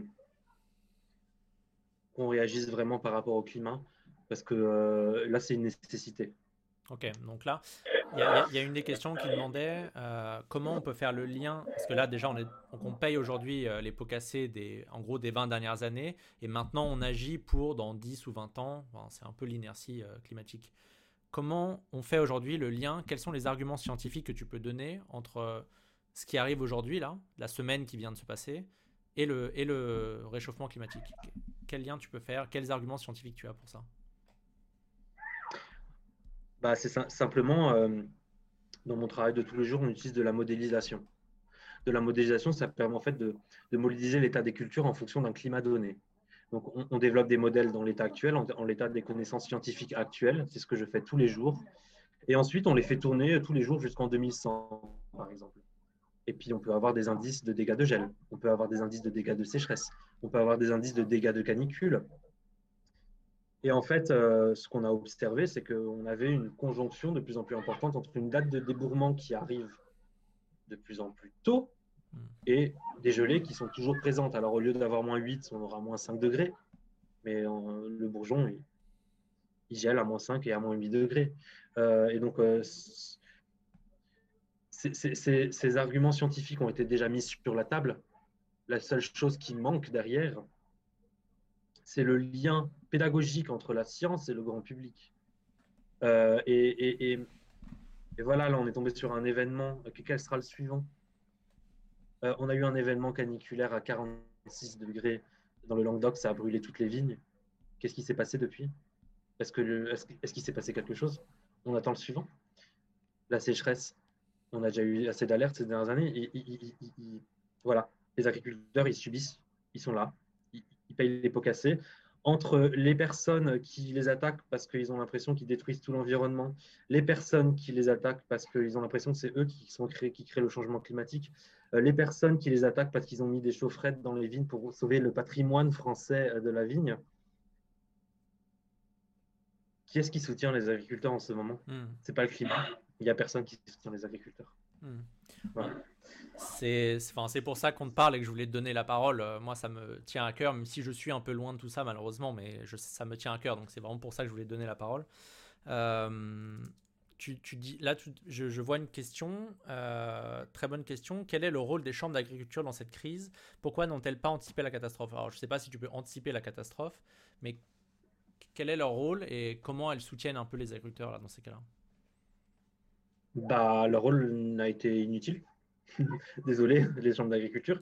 qu'on réagisse vraiment par rapport au climat, parce que euh, là, c'est une nécessité. Ok, donc là, il y, a une des questions qui demandait comment on peut faire le lien, parce que là déjà on paye aujourd'hui les pots cassés des, en gros des 20 dernières années, et maintenant on agit pour dans 10 ou 20 ans, c'est un peu l'inertie climatique. Comment on fait aujourd'hui le lien? Quels sont les arguments scientifiques que tu peux donner entre euh, ce qui arrive aujourd'hui, là, la semaine qui vient de se passer, et le, réchauffement climatique? Quel lien tu peux faire? Quels arguments scientifiques tu as pour ça? Bah, C'est simplement, euh, dans mon travail de tous les jours, on utilise de la modélisation. De la modélisation, ça permet en fait de modéliser l'état des cultures en fonction d'un climat donné. Donc, on, développe des modèles dans l'état actuel, en, l'état des connaissances scientifiques actuelles. C'est ce que je fais tous les jours. Et ensuite, on les fait tourner tous les jours jusqu'en 2100, par exemple. Et puis, on peut avoir des indices de dégâts de gel. On peut avoir des indices de dégâts de sécheresse. On peut avoir des indices de dégâts de canicule. Et en fait, euh, ce qu'on a observé, c'est qu'on avait une conjonction de plus en plus importante entre une date de débourrement qui arrive de plus en plus tôt et des gelées qui sont toujours présentes. Alors au lieu d'avoir moins 8, on aura moins 5 degrés, mais le bourgeon, il, gèle à moins 5 et à moins 8 degrés. Euh, et donc, euh, ces arguments scientifiques ont été déjà mis sur la table. La seule chose qui manque derrière, c'est le lien pédagogique entre la science et le grand public. Euh, et, et, voilà, là, on est tombé sur un événement. Quel sera le suivant? Euh, on a eu un événement caniculaire à 46 degrés dans le Languedoc, ça a brûlé toutes les vignes. Qu'est-ce qui s'est passé depuis? Est-ce qu'il s'est passé quelque chose? On attend le suivant. La sécheresse, on a déjà eu assez d'alertes ces dernières années. voilà, les agriculteurs, ils subissent, ils sont là, ils, payent les pots cassés entre les personnes qui les attaquent parce qu'ils ont l'impression qu'ils détruisent tout l'environnement, les personnes qui les attaquent parce qu'ils ont l'impression que c'est eux qui, sont créés, qui créent le changement climatique, les personnes qui les attaquent parce qu'ils ont mis des chaufferettes dans les vignes pour sauver le patrimoine français euh, de la vigne. Qui est-ce qui soutient les agriculteurs en ce moment? Ce hmm. C'est pas le climat. Il n'y a personne qui soutient les agriculteurs. Hmm. C'est pour ça qu'on te parle et que je voulais te donner la parole. Euh, moi, ça me tient à cœur, même si je suis un peu loin de tout ça, malheureusement, mais je, ça me tient à cœur. Donc, c'est vraiment pour ça que je voulais te donner la parole. Euh, tu, dis, là, je, vois une question, euh, très bonne question. Quel est le rôle des chambres d'agriculture dans cette crise? Pourquoi n'ont-elles pas anticipé la catastrophe? Alors, je ne sais pas si tu peux anticiper la catastrophe, mais quel est leur rôle et comment elles soutiennent un peu les agriculteurs là, dans ces cas-là? Bah, Leur rôle n'a été inutile. Désolé, les chambres d'agriculture.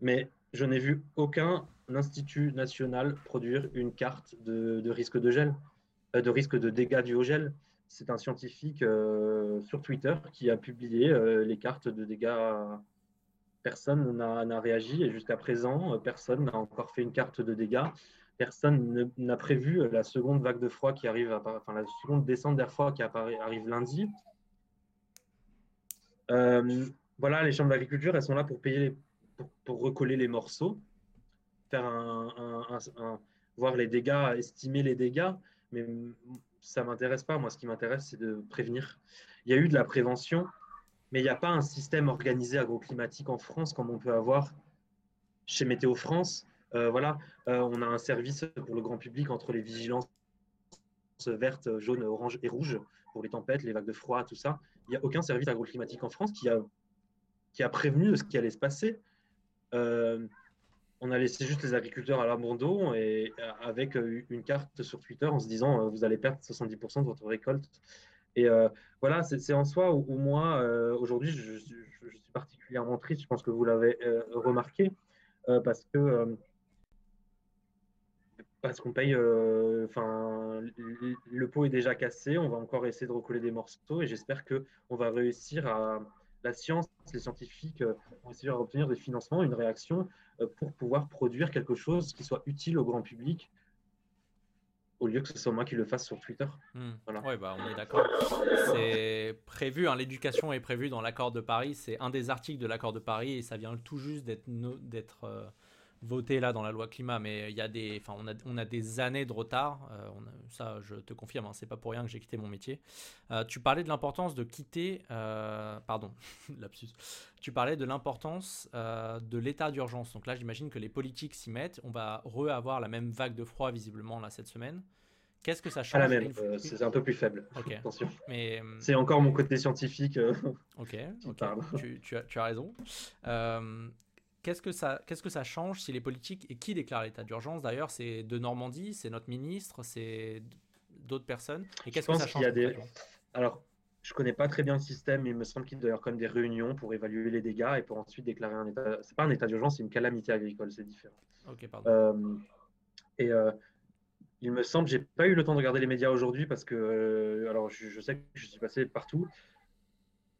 Mais je n'ai vu aucun institut national produire une carte de, risque de gel, euh, de risque de dégâts du au gel c'est un scientifique euh, sur Twitter qui a publié euh, les cartes de dégâts. Personne n'a réagi et jusqu'à présent, euh, personne n'a encore fait une carte de dégâts. Personne n'a prévu la seconde vague de froid qui arrive, la seconde descente d'air froid qui arrive lundi. voilà, les chambres d'agriculture, elles sont là pour payer, pour, recoller les morceaux, faire un, voir les dégâts, estimer les dégâts. Ça m'intéresse pas. Moi, ce qui m'intéresse, c'est de prévenir. Il y a eu de la prévention, mais il n'y a pas un système organisé agroclimatique en France comme on peut avoir chez Météo France. Euh, voilà, euh, on a un service pour le grand public entre les vigilances vertes, jaunes, oranges et rouges pour les tempêtes, les vagues de froid, tout ça. Il n'y a aucun service agroclimatique en France qui a, qui a prévenu de ce qui allait se passer. Euh, on a laissé juste les agriculteurs à l'abandon et avec une carte sur Twitter en se disant vous allez perdre 70% de votre récolte. Et voilà, c'est en soi où, moi, aujourd'hui, je, suis particulièrement triste, je pense que vous l'avez remarqué, parce que parce qu'on paye, euh, enfin, le pot est déjà cassé, on va encore essayer de recoller des morceaux et j'espère que on va réussir à, la science, les scientifiques euh, vont essayer d'obtenir des financements, une réaction euh, pour pouvoir produire quelque chose qui soit utile au grand public au lieu que ce soit moi qui le fasse sur Twitter. Hmm. Oui, bah, on est d'accord. C'est prévu, hein, l'éducation est prévue dans l'accord de Paris. C'est un des articles de l'accord de Paris et ça vient tout juste d'être d'être voté là dans la loi climat, mais il y a des, enfin, on a, on a des années de retard. Euh, ça, je te confirme, hein, c'est pas pour rien que j'ai quitté mon métier. Euh, tu parlais de l'importance de quitter, euh, pardon, lapsus. Tu parlais de l'importance de l'état d'urgence. Donc là, j'imagine que les politiques s'y mettent. On va re-avoir la même vague de froid visiblement là cette semaine. Qu'est-ce que ça change la même, c'est un peu plus faible. Attention. Mais c'est encore mon côté scientifique. ok. Tu, tu, as, tu, as, raison. Qu'est-ce que, ça, qu'est-ce que ça change si les politiques, et qui déclare l'état d'urgence d'ailleurs C'est de Normandie, c'est notre ministre, c'est d'autres personnes Et qu'est-ce que ça change des... Alors, je connais pas très bien le système, mais il me semble qu'il doit y avoir quand même des réunions pour évaluer les dégâts et pour ensuite déclarer un état. C'est pas un état d'urgence, c'est une calamité agricole, c'est différent. Ok, pardon. Euh, et euh, il me semble, j'ai pas eu le temps de regarder les médias aujourd'hui parce que, euh, alors je, je, sais que je suis passé partout,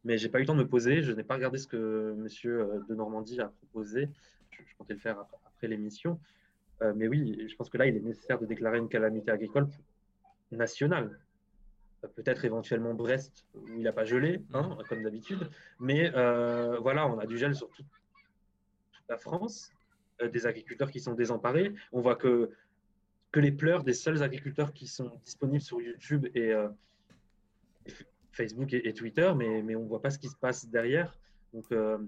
mais j'ai pas eu le temps de me poser. Je n'ai pas regardé ce que Monsieur euh, de Normandie a proposé. Je, comptais le faire après, l'émission. Euh, mais oui, je pense que là, il est nécessaire de déclarer une calamité agricole nationale. Euh, peut-être éventuellement Brest, où il n'a pas gelé, hein, mm. comme d'habitude. Mais voilà, on a du gel sur toute, la France, des agriculteurs qui sont désemparés. On voit que, que les pleurs des seuls agriculteurs qui sont disponibles sur YouTube et, Facebook et, Twitter, mais, mais on ne voit pas ce qui se passe derrière. Donc, euh,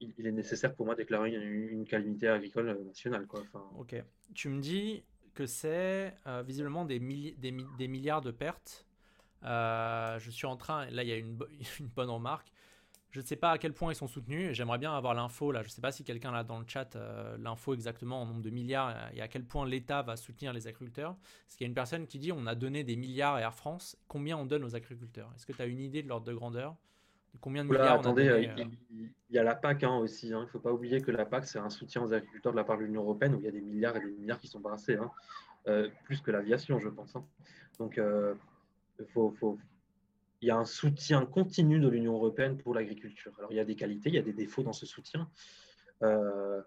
il, est nécessaire pour moi déclarer une, calamité agricole nationale. Quoi. ok. Tu me dis que c'est euh, visiblement des, des, des, milliards de pertes. Euh, je suis en train, là il y a une, une bonne remarque. Je ne sais pas à quel point ils sont soutenus. J'aimerais bien avoir l'info là. Je ne sais pas si quelqu'un a dans le chat euh, l'info exactement en nombre de milliards et à quel point l'État va soutenir les agriculteurs. Parce qu'il y a une personne qui dit on a donné des milliards à Air France. Combien on donne aux agriculteurs? Est-ce que tu as une idée de l'ordre de grandeur? De Combien de milliards Attendez, on a euh, il, y a la PAC hein, aussi. Hein. Il ne faut pas oublier que la PAC c'est un soutien aux agriculteurs de la part de l'Union européenne où il y a des milliards et des milliards qui sont brassés, hein. euh, plus que l'aviation, je pense. Donc il faut, faut, il y a un soutien continu de l'Union européenne pour l'agriculture. Alors, il y a des qualités, il y a des défauts dans ce soutien, euh,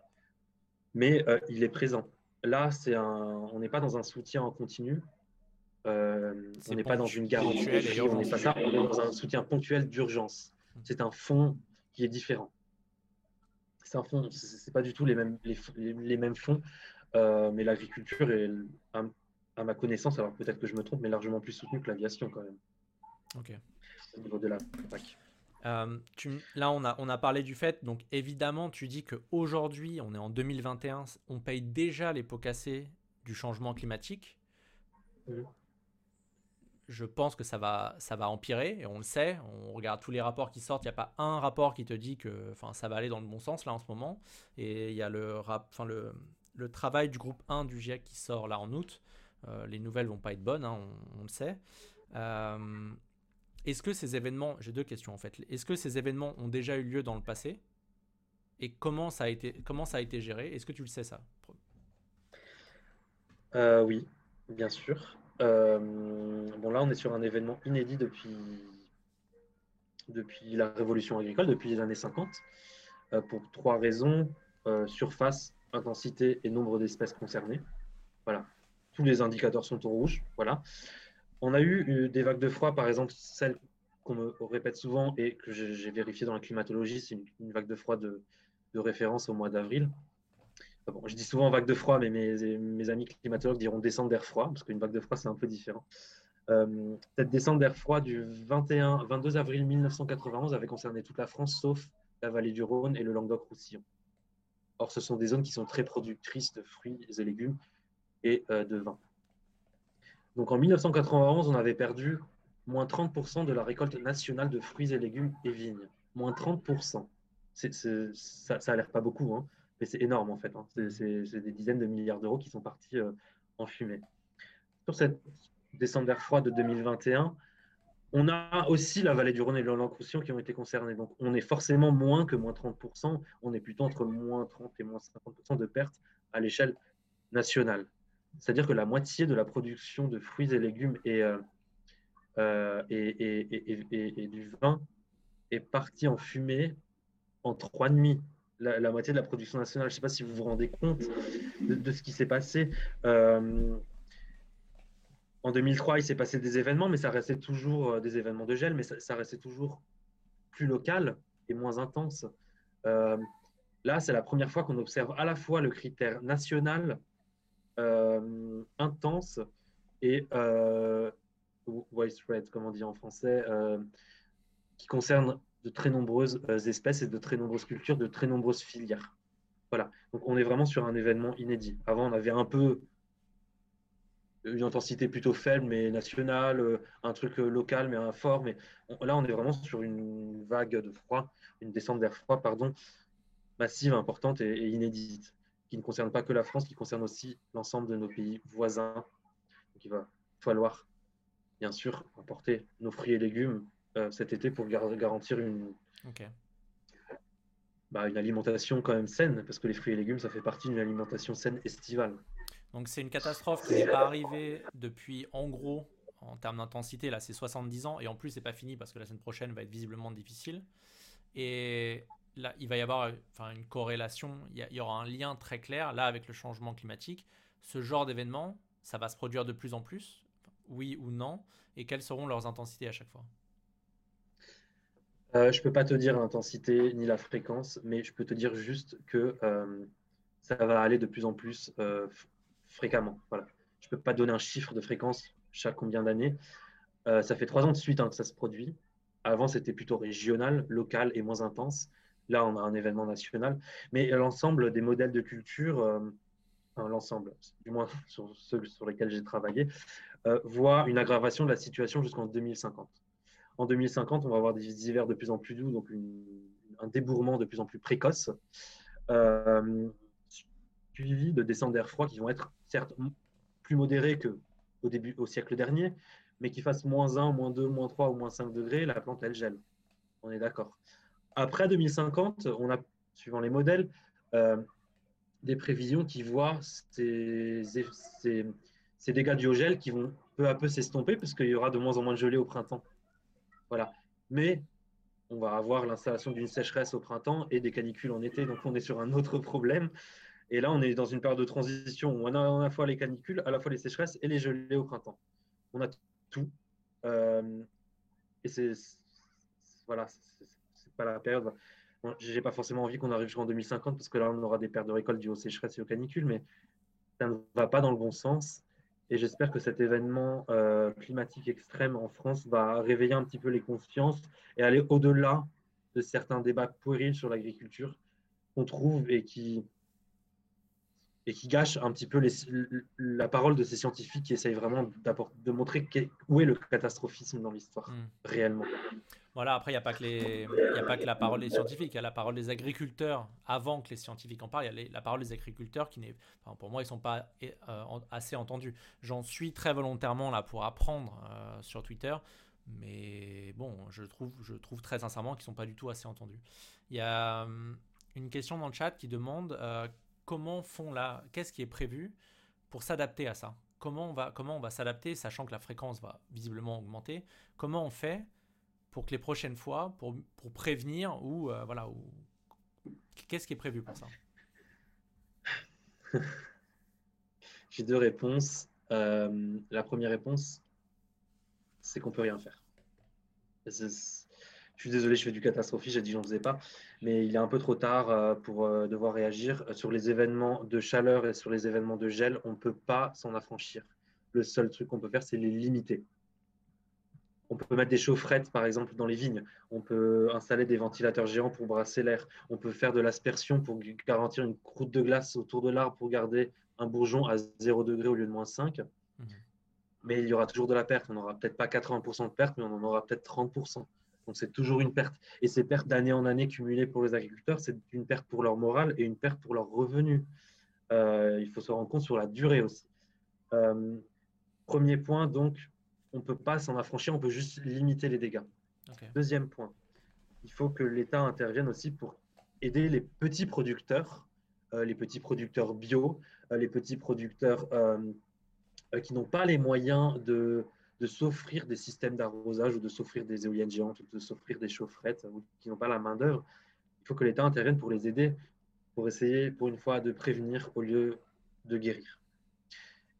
mais euh, il est présent. Là, c'est un, on n'est pas dans un soutien en continu, euh, on n'est pas dans une garantie, on n'est pas ça, on est dans un soutien ponctuel d'urgence. C'est un fonds qui est différent. C'est un fonds, c'est pas du tout les mêmes, les, les mêmes fonds, mais l'agriculture est, à, à ma connaissance, alors peut-être que je me trompe, mais largement plus soutenue que l'aviation quand même. Ok. Au niveau de la euh, là, on a, on a parlé du fait, donc évidemment, tu dis qu'aujourd'hui, on est en 2021, on paye déjà les pots cassés du changement climatique. Je pense que ça va, ça va empirer, et on le sait. On regarde tous les rapports qui sortent, il n'y a pas un rapport qui te dit que ça va aller dans le bon sens là en ce moment. Et il y a le, rap, le, le travail du groupe 1 du GIEC qui sort là en août. Euh, les nouvelles vont pas être bonnes, hein, on, on, le sait. Euh, est-ce que ces événements, j'ai deux questions en fait, est-ce que ces événements ont déjà eu lieu dans le passé? Et comment ça a été, comment été géré? Est-ce que tu le sais ça? Euh, Oui, bien sûr. Euh, bon là, on est sur un événement inédit depuis, depuis la révolution agricole, depuis les années 50, euh, pour trois raisons surface, intensité et nombre d'espèces concernées. Voilà, tous les indicateurs sont au rouge. Voilà on a eu euh, des vagues de froid, par exemple, celle qu'on me répète souvent et que j'ai vérifié dans la climatologie, c'est une, vague de froid de, référence au mois d'avril. bon, je dis souvent vague de froid, mais mes, amis climatologues diront descente d'air froid, parce qu'une vague de froid, c'est un peu différent. Euh, cette descente d'air froid du 21, 22 avril 1991 avait concerné toute la France, sauf la vallée du Rhône et le Languedoc-Roussillon. Or, ce sont des zones qui sont très productrices de fruits et légumes et euh, de vin. Donc, en 1991, on avait perdu moins 30% de la récolte nationale de fruits et légumes et vignes. Moins 30%. ça, ça a l'air pas beaucoup, hein, mais c'est énorme en fait. Hein. C'est des dizaines de milliards d'euros qui sont partis euh, en fumée. Sur cette descente d'air froid de 2021, on a aussi la vallée du Rhône et le Languedoc qui ont été concernés. Donc, on est forcément moins que moins 30%. On est plutôt entre moins 30 et moins 50% de pertes à l'échelle nationale. C'est-à-dire que la moitié de la production de fruits et légumes et, euh, euh, du vin est partie en fumée en trois demi. La, la, moitié de la production nationale. Je ne sais pas si vous vous rendez compte de, ce qui s'est passé. Euh, en 2003, il s'est passé des événements, mais ça restait toujours des événements de gel, mais ça, restait toujours plus local et moins intense. Là, c'est la première fois qu'on observe à la fois le critère national intense et widespread, comme on dit en français, qui concerne de très nombreuses espèces et de très nombreuses cultures, de très nombreuses filières. Voilà. Donc, on est vraiment sur un événement inédit. Avant, on avait un peu une intensité plutôt faible mais nationale, euh, un truc euh, local mais un fort. Mais là, on est vraiment sur une vague de froid, une descente d'air froid, pardon, massive, importante et, inédite, qui ne concerne pas que la France, qui concerne aussi l'ensemble de nos pays voisins. Donc, il va falloir, bien sûr, emporter nos fruits et légumes euh, cet été pour garantir une, bah, une alimentation quand même saine, parce que les fruits et légumes, ça fait partie d'une alimentation saine estivale. Donc c'est une catastrophe qui n'est pas arrivée depuis, en gros, en termes d'intensité, là c'est 70 ans, et en plus c'est pas fini parce que la semaine prochaine va être visiblement difficile. Et là, il va y avoir une corrélation, il y, aura un lien très clair, là avec le changement climatique. Ce genre d'événement, ça va se produire de plus en plus, oui ou non, et quelles seront leurs intensités à chaque fois? Euh, Je ne peux pas te dire l'intensité ni la fréquence, mais je peux te dire juste que euh, ça va aller de plus en plus euh, fréquemment. Voilà. Je ne peux pas donner un chiffre de fréquence chaque combien d'années. Ça fait trois ans de suite hein, que ça se produit. Avant, c'était plutôt régional, local et moins intense. Là, on a un événement national. Mais l'ensemble des modèles de culture, euh, l'ensemble, du moins sur ceux sur lesquels j'ai travaillé, euh, voit une aggravation de la situation jusqu'en 2050. En 2050, on va avoir des hivers de plus en plus doux, donc un débourrement de plus en plus précoce, suivi de descentes d'air froid qui vont être certes plus modéré qu'au début, au siècle dernier, mais qui fasse moins 1, moins 2, moins 3 ou moins 5 degrés, la plante, elle gèle. On est d'accord. Après 2050, on a, suivant les modèles, euh, des prévisions qui voient ces, dégâts du gel qui vont peu à peu s'estomper, parce qu'il y aura de moins en moins de gelée au printemps. Voilà. Mais on va avoir l'installation d'une sécheresse au printemps et des canicules en été, donc on est sur un autre problème. Et là, on est dans une période de transition où on a à la fois les canicules, à la fois les sécheresses et les gelées au printemps. On a tout. Euh, et c'est voilà, pas la période. J'ai pas forcément envie qu'on arrive jusqu'en 2050 parce que là, on aura des pertes de récolte dues aux sécheresses et aux canicules, mais ça ne va pas dans le bon sens. Et j'espère que cet événement euh, climatique extrême en France va réveiller un petit peu les consciences et aller au-delà de certains débats puérils sur l'agriculture qu'on trouve et qui, et qui gâche un petit peu la parole de ces scientifiques qui essayent vraiment de montrer où est le catastrophisme dans l'histoire, hmm. réellement. Voilà, après, il n'y a, pas que les, a pas que la parole des scientifiques, il y a la parole des agriculteurs avant que les scientifiques en parlent. Il y a la parole des agriculteurs qui, n'est, pour moi, ils ne sont pas euh, assez entendus. J'en suis très volontairement là pour apprendre euh, sur Twitter, mais bon, je trouve, je trouve très sincèrement qu'ils ne sont pas du tout assez entendus. Il y a hum, une question dans le chat qui demande euh, comment font là, qu'est-ce qui est prévu pour s'adapter à ça? Comment on va, comment on va s'adapter, sachant que la fréquence va visiblement augmenter? Comment on fait pour que les prochaines fois, pour, pour prévenir ou euh, voilà, ou... qu'est-ce qui est prévu pour ça? J'ai deux réponses. Euh, la première réponse, c'est qu'on peut rien faire. Je suis désolé, je fais du catastrophie, j'ai dit que j'en faisais pas, mais il est un peu trop tard euh, pour euh, devoir réagir. Sur les événements de chaleur et sur les événements de gel, on ne peut pas s'en affranchir. Le seul truc qu'on peut faire, c'est les limiter. On peut mettre des chaufferettes, par exemple, dans les vignes. On peut installer des ventilateurs géants pour brasser l'air. On peut faire de l'aspersion pour garantir une croûte de glace autour de l'arbre pour garder un bourgeon à 0 degré au lieu de moins 5. Mhm. Mais il y aura toujours de la perte. On n'aura peut-être pas 80% de perte, mais on en aura peut-être 30%. Donc c'est toujours une perte. Et ces pertes d'année en année cumulées pour les agriculteurs, c'est une perte pour leur morale et une perte pour leurs revenus. Euh, il faut se rendre compte sur la durée aussi. Euh, premier point, donc, on ne peut pas s'en affranchir, on peut juste limiter les dégâts. Deuxième point, il faut que l'État intervienne aussi pour aider les petits producteurs, euh, les petits producteurs bio, les petits producteurs qui n'ont pas les moyens de, de s'offrir des systèmes d'arrosage ou de s'offrir des éoliennes géantes ou de s'offrir des chaufferettes ou qui n'ont pas la main-d'œuvre, il faut que l'État intervienne pour les aider, pour essayer, pour une fois, de prévenir au lieu de guérir.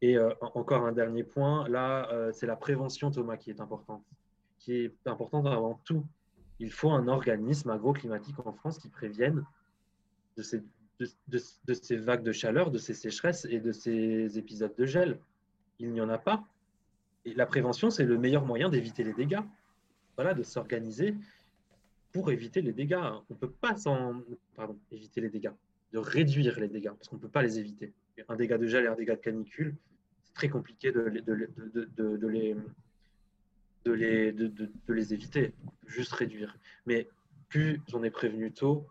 Et euh, encore un dernier point, là, euh, c'est la prévention, Thomas, qui est importante, qui est importante avant tout. Il faut un organisme agroclimatique en France qui prévienne de ces, de ces vagues de chaleur, de ces sécheresses et de ces épisodes de gel. Il n'y en a pas. Et la prévention, c'est le meilleur moyen d'éviter les dégâts. Voilà, de s'organiser pour éviter les dégâts. On ne peut pas s'en... Pardon, éviter les dégâts, de réduire les dégâts, parce qu'on ne peut pas les éviter. Un dégât de gel et un dégât de canicule, c'est très compliqué de, les, de, les, de, les éviter, juste réduire. Mais plus j'en ai prévenu tôt,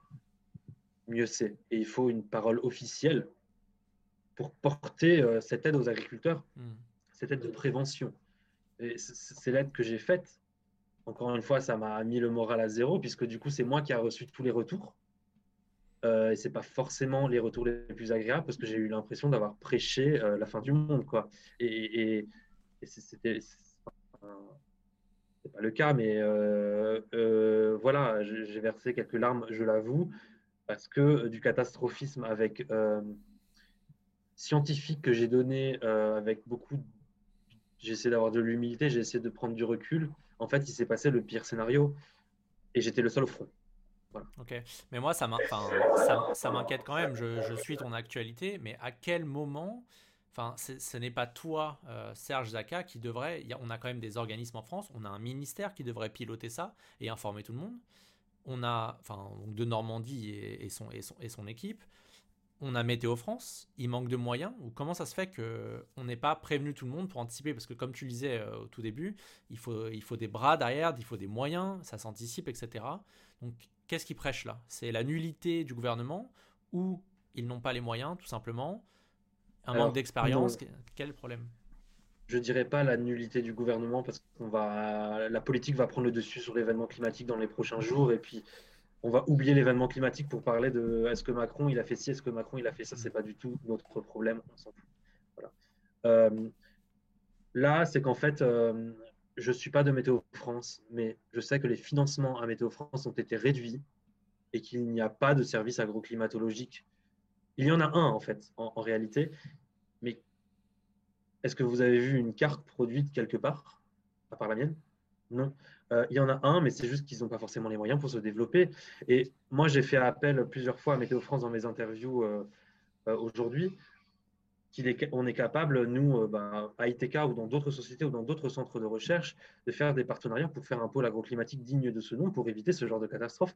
mieux c'est. Et il faut une parole officielle pour porter euh, cette aide aux agriculteurs, hmm. cette aide de prévention c'est l'aide que j'ai faite. Encore une fois, ça m'a mis le moral à zéro, puisque du coup, c'est moi qui a reçu tous les retours. Euh, et c'est pas forcément les retours les plus agréables, parce que j'ai eu l'impression d'avoir prêché euh, la fin du monde. Quoi. Et, et, c'était. C'est pas le cas, mais euh, euh, voilà, j'ai versé quelques larmes, je l'avoue, parce que du catastrophisme avec scientifique que j'ai donné avec beaucoup j'ai essayé d'avoir de l'humilité, j'ai essayé de prendre du recul. En fait, il s'est passé le pire scénario et j'étais le seul au front. Ok, mais moi, ça m'inquiète quand même. Je, suis ton actualité, mais à quel moment Enfin, ce n'est pas toi, euh, Serge Zaka, qui devrait. on a quand même des organismes en France, on a un ministère qui devrait piloter ça et informer tout le monde. On a, enfin, de Normandie et, son, équipe on a Météo France, il manque de moyens ou comment ça se fait qu'on n'ait pas prévenu tout le monde pour anticiper? Parce que comme tu le disais euh, au tout début, il faut, il faut des bras derrière, il faut des moyens, ça s'anticipe, etc. Donc qu'est-ce qui prêche là? C'est la nullité du gouvernement ou ils n'ont pas les moyens tout simplement? Un manque d'expérience Quel problème? Je dirais pas la nullité du gouvernement parce qu'on va la politique va prendre le dessus sur l'événement climatique dans les prochains jours et puis on va oublier l'événement climatique pour parler de est-ce que Macron il a fait ci, est-ce que Macron il a fait ça, c'est pas du tout notre problème, on s'en fout. Euh, là, c'est qu'en fait, euh, je ne suis pas de Météo France, mais je sais que les financements à Météo France ont été réduits et qu'il n'y a pas de service agroclimatologique. Il y en a un en fait, en réalité, mais est-ce que vous avez vu une carte produite quelque part, à part la mienne? Non. Euh, il y en a un, mais c'est juste qu'ils n'ont pas forcément les moyens pour se développer. Et moi, j'ai fait appel plusieurs fois à Météo France dans mes interviews euh, euh, aujourd'hui, qu'on est, capable, nous, ben, à ITK ou dans d'autres sociétés ou dans d'autres centres de recherche, de faire des partenariats pour faire un pôle agroclimatique digne de ce nom, pour éviter ce genre de catastrophes,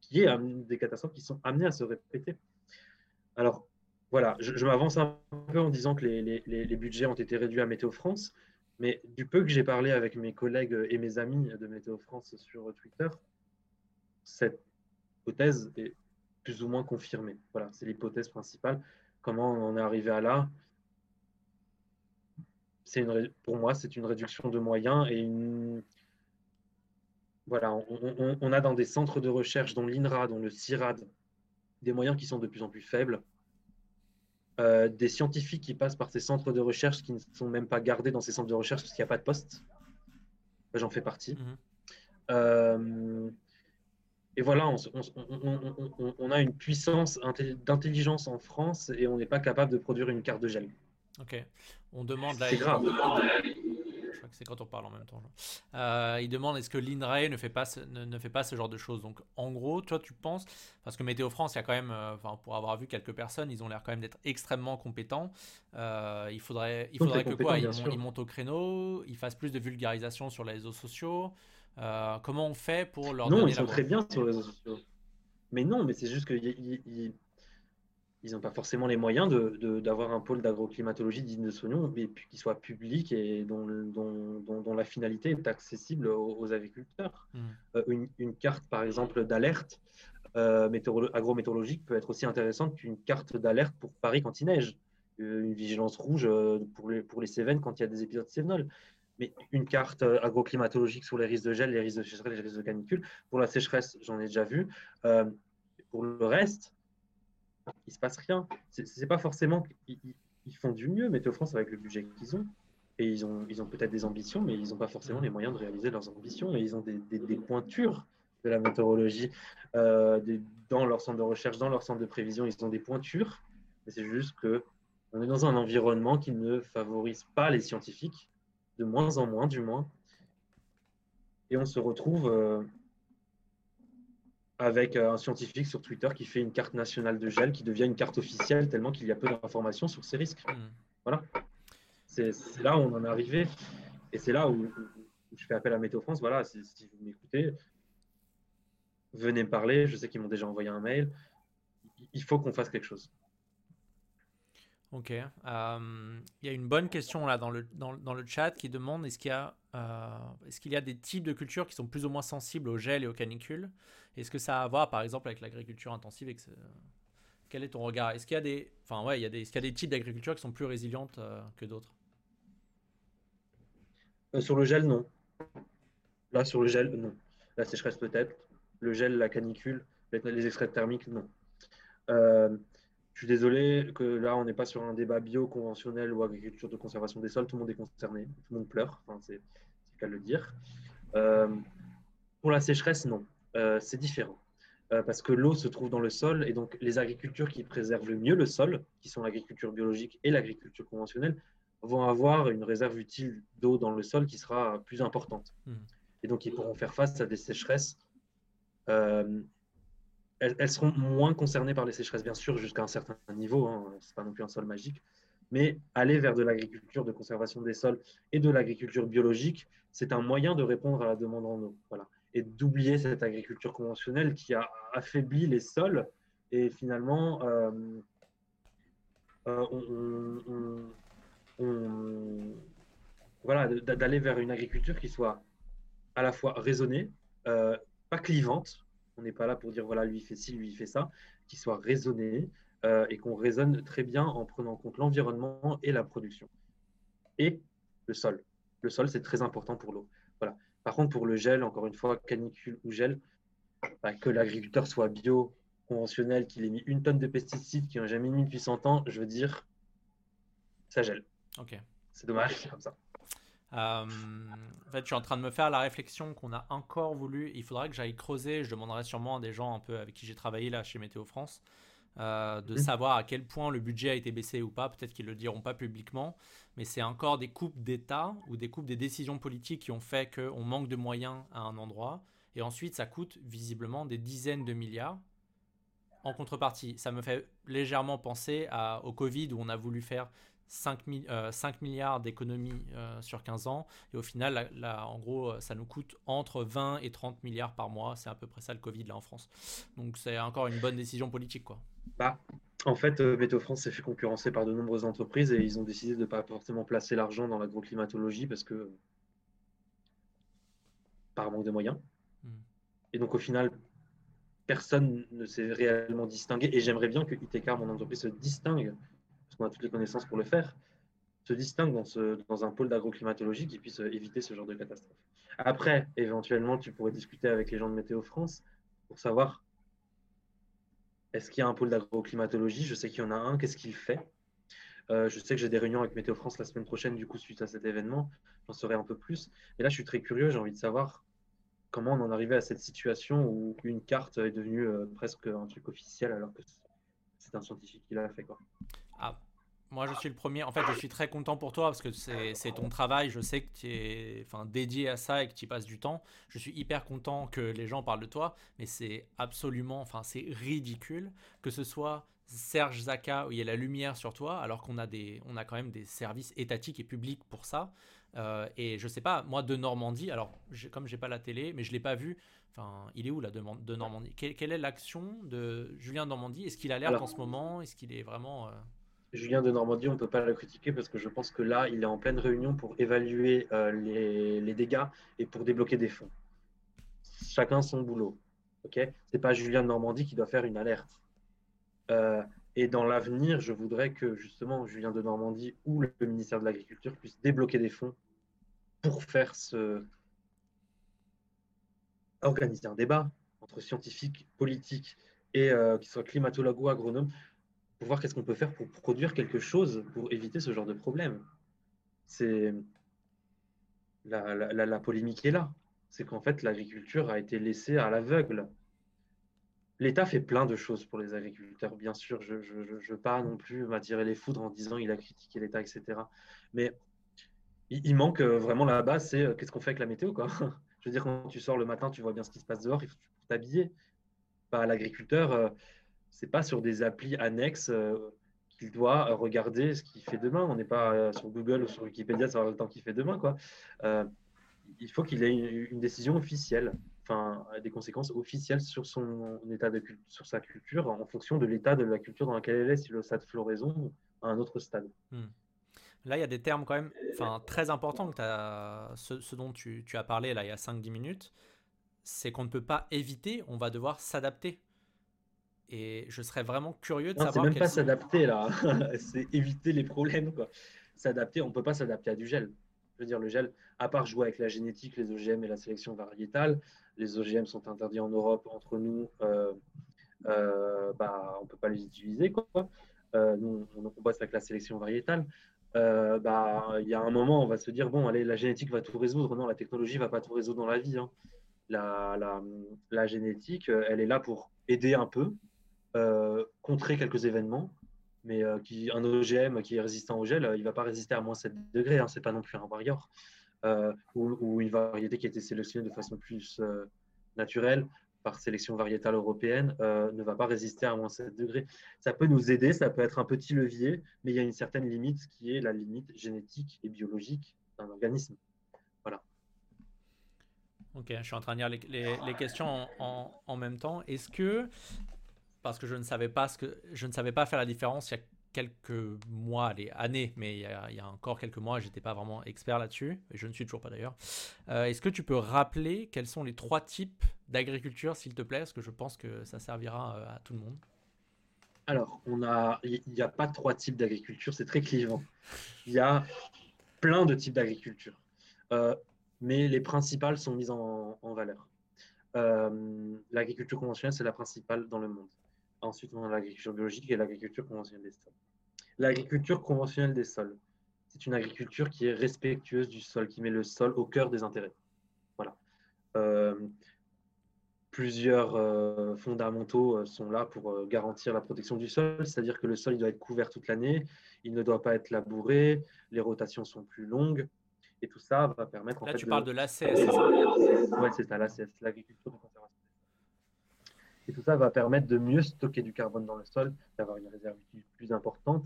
qui est des catastrophes qui sont amenées à se répéter. Alors, voilà, je, m'avance un peu en disant que les, les budgets ont été réduits à Météo France. Mais du peu que j'ai parlé avec mes collègues et mes amis de Météo France sur Twitter, cette hypothèse est plus ou moins confirmée. Voilà, c'est l'hypothèse principale. Comment on est arrivé à là? Pour moi, c'est une réduction de moyens. Voilà, on, on a dans des centres de recherche, dont l'INRA, dont le CIRAD, des moyens qui sont de plus en plus faibles euh, des scientifiques qui passent par ces centres de recherche qui ne sont même pas gardés dans ces centres de recherche parce qu'il n'y a pas de poste. J'en fais partie. Mhm. Euh, et voilà, on, a une puissance d'intelligence en France et on n'est pas capable de produire une carte de gel. Ok. On demande là. C'est grave. C'est quand on parle en même temps. Euh, il demande est-ce que l'INRAE ne fait pas ce, ne, fait pas ce genre de choses? Donc en gros, toi tu penses parce que Météo France, il y a quand même, euh, pour avoir vu quelques personnes, ils ont l'air quand même d'être extrêmement compétents. Euh, il faudrait, il faudrait que quoi? ils, montent au créneau, ils fassent plus de vulgarisation sur les réseaux sociaux. comment on fait pour leur non, donner ils sont très bien sur les réseaux sociaux. Mais non, mais c'est juste qu'ils ils n'ont pas forcément les moyens d'avoir de, un pôle d'agroclimatologie digne de ce nom, mais qui soit public et dont, dont, dont, la finalité est accessible aux, agriculteurs. Hmm. Euh, une, une, carte, par exemple, d'alerte euh, agrométéorologique peut être aussi intéressante qu'une carte d'alerte pour Paris quand il neige, euh, une vigilance rouge pour les, pour les Cévennes quand il y a des épisodes cévenols. Mais une carte agroclimatologique sur les risques de gel, les risques de sécheresse, les risques de canicule. Pour la sécheresse, j'en ai déjà vu. pour le reste, il se passe rien. C'est pas forcément qu'ils ils font du mieux, Météo France, avec le budget qu'ils ont. Et ils ont, ils ont peut-être des ambitions, mais ils n'ont pas forcément les moyens de réaliser leurs ambitions. Et ils ont des, des, pointures de la météorologie euh, dans leur centre de recherche, dans leur centre de prévision. Ils ont des pointures. Mais c'est juste que on est dans un environnement qui ne favorise pas les scientifiques, de moins en moins, du moins. Et on se retrouve euh, avec euh, un scientifique sur Twitter qui fait une carte nationale de gel qui devient une carte officielle tellement qu'il y a peu d'informations sur ces risques. Hmm. Voilà. C'est là où on en est arrivé. Et c'est là où, je fais appel à Météo France. Voilà, si, vous m'écoutez, venez me parler. Je sais qu'ils m'ont déjà envoyé un mail. Il faut qu'on fasse quelque chose. Ok. Euh, il y a une bonne question là dans le, dans, dans le chat qui demande est-ce qu'il y, a, euh, est qu'il y a des types de cultures qui sont plus ou moins sensibles au gel et aux canicules? Est-ce que ça a à voir par exemple avec l'agriculture intensive Quel est ton regard? Est-ce qu'il y a des, enfin, ouais, y a des, y a des types d'agriculture qui sont plus résilientes euh, que d'autres? Sur le gel, non. Là, sur le gel, non. La sécheresse peut-être. Le gel, la canicule, les extraits thermiques, non. Je suis désolé que là, on n'est pas sur un débat bio conventionnel ou agriculture de conservation des sols. Tout le monde est concerné, tout le monde pleure, enfin, c'est le cas de le dire. Euh, pour la sécheresse, non, euh, c'est différent. Euh, parce que l'eau se trouve dans le sol et donc les agricultures qui préservent le mieux le sol, qui sont l'agriculture biologique et l'agriculture conventionnelle, vont avoir une réserve utile d'eau dans le sol qui sera plus importante. Hmm. Et donc ils pourront faire face à des sécheresses elles, seront moins concernées par les sécheresses, bien sûr, jusqu'à un certain niveau. Hein, Ce n'est pas non plus un sol magique. Mais aller vers de l'agriculture de conservation des sols et de l'agriculture biologique, c'est un moyen de répondre à la demande en eau. Voilà. Et d'oublier cette agriculture conventionnelle qui a affaibli les sols et finalement, euh, euh, voilà, d'aller vers une agriculture qui soit à la fois raisonnée, euh, pas clivante, on n'est pas là pour dire voilà, lui il fait ci, lui il fait ça, qu'il soit raisonné euh, et qu'on raisonne très bien en prenant en compte l'environnement et la production. Et le sol. Le sol, c'est très important pour l'eau. Voilà. Par contre, pour le gel, encore une fois, canicule ou gel, bah, que l'agriculteur soit bio, conventionnel, qu'il ait mis une tonne de pesticides qui n'ont jamais mis depuis 100 ans, je veux dire, ça gèle. Ok. C'est dommage, c'est comme ça. Euh, en fait, je suis en train de me faire la réflexion qu'on a encore voulu. Il faudra que j'aille creuser. Je demanderai sûrement à des gens un peu avec qui j'ai travaillé là chez Météo France euh, de mmh. savoir à quel point le budget a été baissé ou pas. Peut-être qu'ils le diront pas publiquement, mais c'est encore des coupes d'État ou des coupes des décisions politiques qui ont fait qu'on manque de moyens à un endroit. Et ensuite, ça coûte visiblement des dizaines de milliards. En contrepartie, ça me fait légèrement penser à, au Covid où on a voulu faire 5, euh, milliards d'économies euh, sur 15 ans. Et au final, là, en gros, euh, ça nous coûte entre 20 et 30 milliards par mois. C'est à peu près ça le Covid là en France. Donc c'est encore une bonne décision politique. Quoi. Bah, en fait, Météo France s'est fait concurrencer par de nombreuses entreprises et ils ont décidé de ne pas forcément placer l'argent dans l'agroclimatologie parce que par manque de moyens. Hmm. Et donc au final, personne ne s'est réellement distingué. Et j'aimerais bien que ITK, mon entreprise, se distingue qu'on a toutes les connaissances pour le faire, se distingue dans, un pôle d'agroclimatologie qui puisse éviter ce genre de catastrophe. Après, éventuellement, tu pourrais discuter avec les gens de Météo France pour savoir est-ce qu'il y a un pôle d'agroclimatologie Je sais qu'il y en a un. Qu'est-ce qu'il fait? Euh, Je sais que j'ai des réunions avec Météo France la semaine prochaine, du coup, suite à cet événement. J'en saurai un peu plus. Mais là, je suis très curieux. J'ai envie de savoir comment on en arrivé à cette situation où une carte est devenue euh, presque un truc officiel alors que c'est un scientifique qui l'a fait. Quoi. Moi, je suis le premier. En fait, je suis très content pour toi parce que c'est ton travail. Je sais que tu es enfin, dédié à ça et que tu y passes du temps. Je suis hyper content que les gens parlent de toi, mais c'est absolument, enfin, c'est ridicule que ce soit Serge Zaka où il y a la lumière sur toi, alors qu'on a des, on a quand même des services étatiques et publics pour ça. Euh, et je sais pas, moi de Normandie, alors comme j'ai pas la télé, mais je l'ai pas vu. Enfin, il est où la demande de Normandie? Quelle, est l'action de Julien Normandie? Est-ce qu'il alerte en ce moment? Est-ce qu'il est vraiment euh, Julien de Normandie, on ne peut pas le critiquer parce que je pense que là, il est en pleine réunion pour évaluer euh, les, dégâts et pour débloquer des fonds. Chacun son boulot. Ok? C'est pas Julien de Normandie qui doit faire une alerte. Euh, et dans l'avenir, je voudrais que justement Julien de Normandie ou le ministère de l'Agriculture puissent débloquer des fonds pour faire ce organiser un débat entre scientifiques, politiques et euh, soient climatologues ou agronomes pour voir qu'est-ce qu'on peut faire pour produire quelque chose pour éviter ce genre de problème. C'est la, la, polémique est là. C'est qu'en fait, l'agriculture a été laissée à l'aveugle. L'État fait plein de choses pour les agriculteurs, bien sûr. Je ne veux pas non plus m'attirer les foudres en disant il a critiqué l'État, etc. Mais il, manque euh, vraiment la base, c'est euh, qu'est-ce qu'on fait avec la météo. Quoi. Je veux dire, quand tu sors le matin, tu vois bien ce qui se passe dehors, il faut t'habiller. Pas l'agriculteur, euh, c'est pas sur des applis annexes euh, qu'il doit regarder ce qu'il fait demain. On n'est pas euh, sur Google ou sur Wikipédia savoir le temps qu'il fait demain. Quoi. Euh, il faut qu'il ait une, décision officielle, enfin des conséquences officielles sur son état de sur sa culture en fonction de l'état de la culture dans laquelle elle est, si le stade floraison à un autre stade. Hmm. Là, il y a des termes quand même très importants ce, dont tu, tu, as parlé là, il y a 5-10 minutes. C'est qu'on ne peut pas éviter, on va devoir s'adapter. Et je serais vraiment curieux de savoir. C'est même pas s'adapter là, c'est éviter les problèmes. S'adapter, on ne peut pas s'adapter à du gel. Je veux dire, le gel, à part jouer avec la génétique, les OGM et la sélection variétale, les OGM sont interdits en Europe. Entre nous, euh, euh, bah, on ne peut pas les utiliser. Quoi. Euh, nous, on, on bosse avec la sélection variétale. bah, il y a un moment, on va se dire bon, allez, la génétique va tout résoudre. Non, la technologie va pas tout résoudre dans la vie. Hein. La, la, la, génétique, elle est là pour aider un peu, euh, contrer quelques événements, mais euh, un OGM qui est résistant au gel, euh, il ne va pas résister à moins 7 degrés, hein, c'est pas non plus un warrior, ou, une variété qui a été sélectionnée de façon plus naturelle par sélection variétale européenne ne va pas résister à moins 7 degrés. Ça peut nous aider, ça peut être un petit levier, mais il y a une certaine limite qui est la limite génétique et biologique d'un organisme. Voilà. Ok, je suis en train de lire les, questions en, même temps. Est-ce que parce que je ne savais pas ce que je ne savais pas faire la différence il y a quelques mois, les années, mais il y a, encore quelques mois, j'étais pas vraiment expert là-dessus, et je ne suis toujours pas d'ailleurs. Euh, est-ce que tu peux rappeler quels sont les trois types d'agriculture, s'il te plaît, parce que je pense que ça servira euh, à tout le monde. Alors, on a, il n'y a pas trois types d'agriculture, c'est très clivant. Il y a plein de types d'agriculture, euh, mais les principales sont mises en valeur. L'agriculture conventionnelle, c'est la principale dans le monde. Ensuite, on a l'agriculture biologique et l'agriculture conventionnelle des sols. L'agriculture conventionnelle des sols, c'est une agriculture qui est respectueuse du sol, qui met le sol au cœur des intérêts. Voilà. Euh, plusieurs euh, fondamentaux euh, sont là pour garantir la protection du sol, c'est-à-dire que le sol il doit être couvert toute l'année, il ne doit pas être labouré, les rotations sont plus longues, et tout ça va permettre. Là, tu de... parles de l'ACS, c'est ça? Oui, c'est ça, l'ACS, l'agriculture de conservation. Et tout ça va permettre de mieux stocker du carbone dans le sol, d'avoir une réserve plus importante,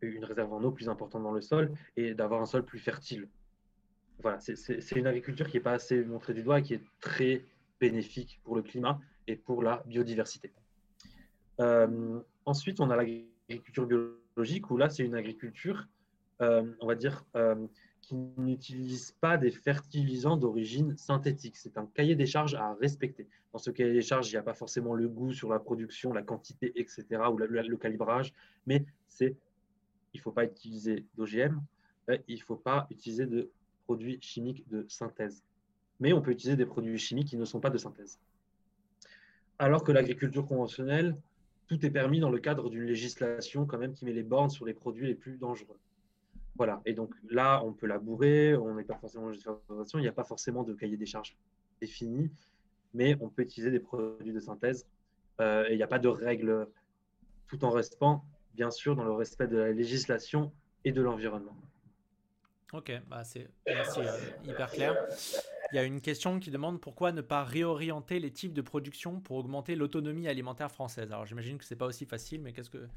une réserve en eau plus importante dans le sol et d'avoir un sol plus fertile. Voilà, c'est une agriculture qui n'est pas assez montrée du doigt et qui est très bénéfique pour le climat et pour la biodiversité. Euh, ensuite, on a l'agriculture biologique où là, c'est une agriculture, euh, on va dire, euh, qui n'utilisent pas des fertilisants d'origine synthétique. C'est un cahier des charges à respecter. Dans ce cahier des charges, il n'y a pas forcément le goût sur la production, la quantité, etc., ou le, calibrage, mais c'est il ne faut pas utiliser d'OGM, il ne faut pas utiliser de produits chimiques de synthèse. Mais on peut utiliser des produits chimiques qui ne sont pas de synthèse. Alors que l'agriculture conventionnelle, tout est permis dans le cadre d'une législation quand même qui met les bornes sur les produits les plus dangereux. Voilà, et donc là, on peut labourer, on n'est pas forcément en il n'y a pas forcément de cahier des charges défini, mais on peut utiliser des produits de synthèse euh, et il n'y a pas de règles tout en restant bien sûr dans le respect de la législation et de l'environnement. Ok, bah c'est euh, hyper clair. Il y a une question qui demande pourquoi ne pas réorienter les types de production pour augmenter l'autonomie alimentaire française? Alors j'imagine que c'est pas aussi facile, mais qu'est-ce que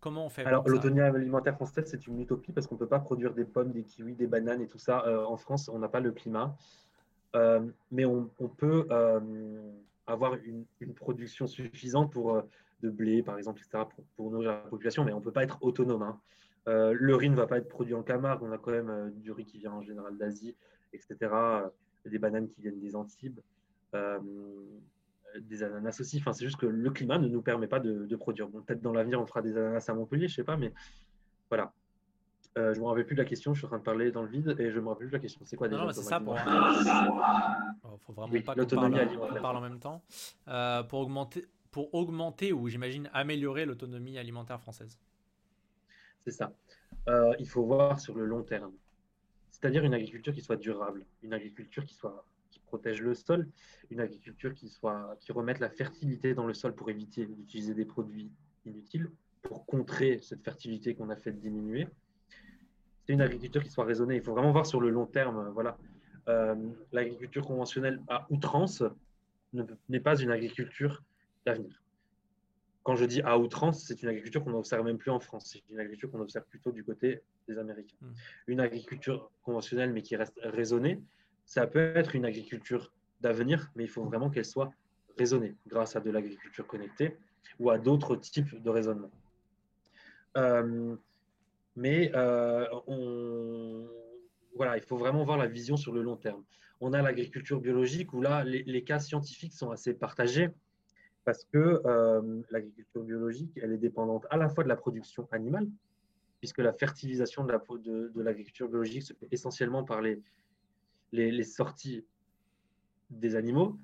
comment on fait Alors l'autonomie alimentaire française c'est une utopie parce qu'on peut pas produire des pommes, des kiwis, des bananes et tout ça euh, en France. On n'a pas le climat, euh, mais on, peut avoir une, production suffisante pour de blé par exemple, etc. Pour, nourrir la population, mais on peut pas être autonome. Hein. Euh, le riz ne va pas être produit en Camargue, on a quand même euh, du riz qui vient en général d'Asie, etc. Euh, des bananes qui viennent des Antibes, des ananas aussi. Enfin, c'est juste que le climat ne nous permet pas de, produire. Bon, peut-être dans l'avenir, on fera des ananas à Montpellier, je ne sais pas, mais voilà. je ne me rappelle plus de la question, je suis en train de parler dans le vide et je ne me rappelle plus de la question. C'est quoi déjà Non, c'est ça pour. Il faut vraiment pas qu'on parle, parle, en même temps. pour, augmenter, pour augmenter ou j'imagine améliorer l'autonomie alimentaire française. C'est ça. Euh, il faut voir sur le long terme. C'est-à-dire une agriculture qui soit durable, une agriculture qui, soit, protège le sol, une agriculture qui, soit, qui remette la fertilité dans le sol pour éviter d'utiliser des produits inutiles, pour contrer cette fertilité qu'on a fait diminuer. C'est une agriculture qui soit raisonnée. Il faut vraiment voir sur le long terme. Voilà. Euh, l'agriculture conventionnelle à outrance n'est pas une agriculture d'avenir quand je dis à outrance, c'est une agriculture qu'on n'observe même plus en France. C'est une agriculture qu'on observe plutôt du côté des Américains. Hmm. Une agriculture conventionnelle, mais qui reste raisonnée, ça peut être une agriculture d'avenir, mais il faut vraiment qu'elle soit raisonnée grâce à de l'agriculture connectée ou à d'autres types de raisonnement. Euh, mais euh, on, voilà, il faut vraiment voir la vision sur le long terme. On a l'agriculture biologique où là, les cas scientifiques sont assez partagés parce que euh, l'agriculture biologique, elle est dépendante à la fois de la production animale, puisque la fertilisation de l'agriculture biologique se fait essentiellement par les, les, sorties des animaux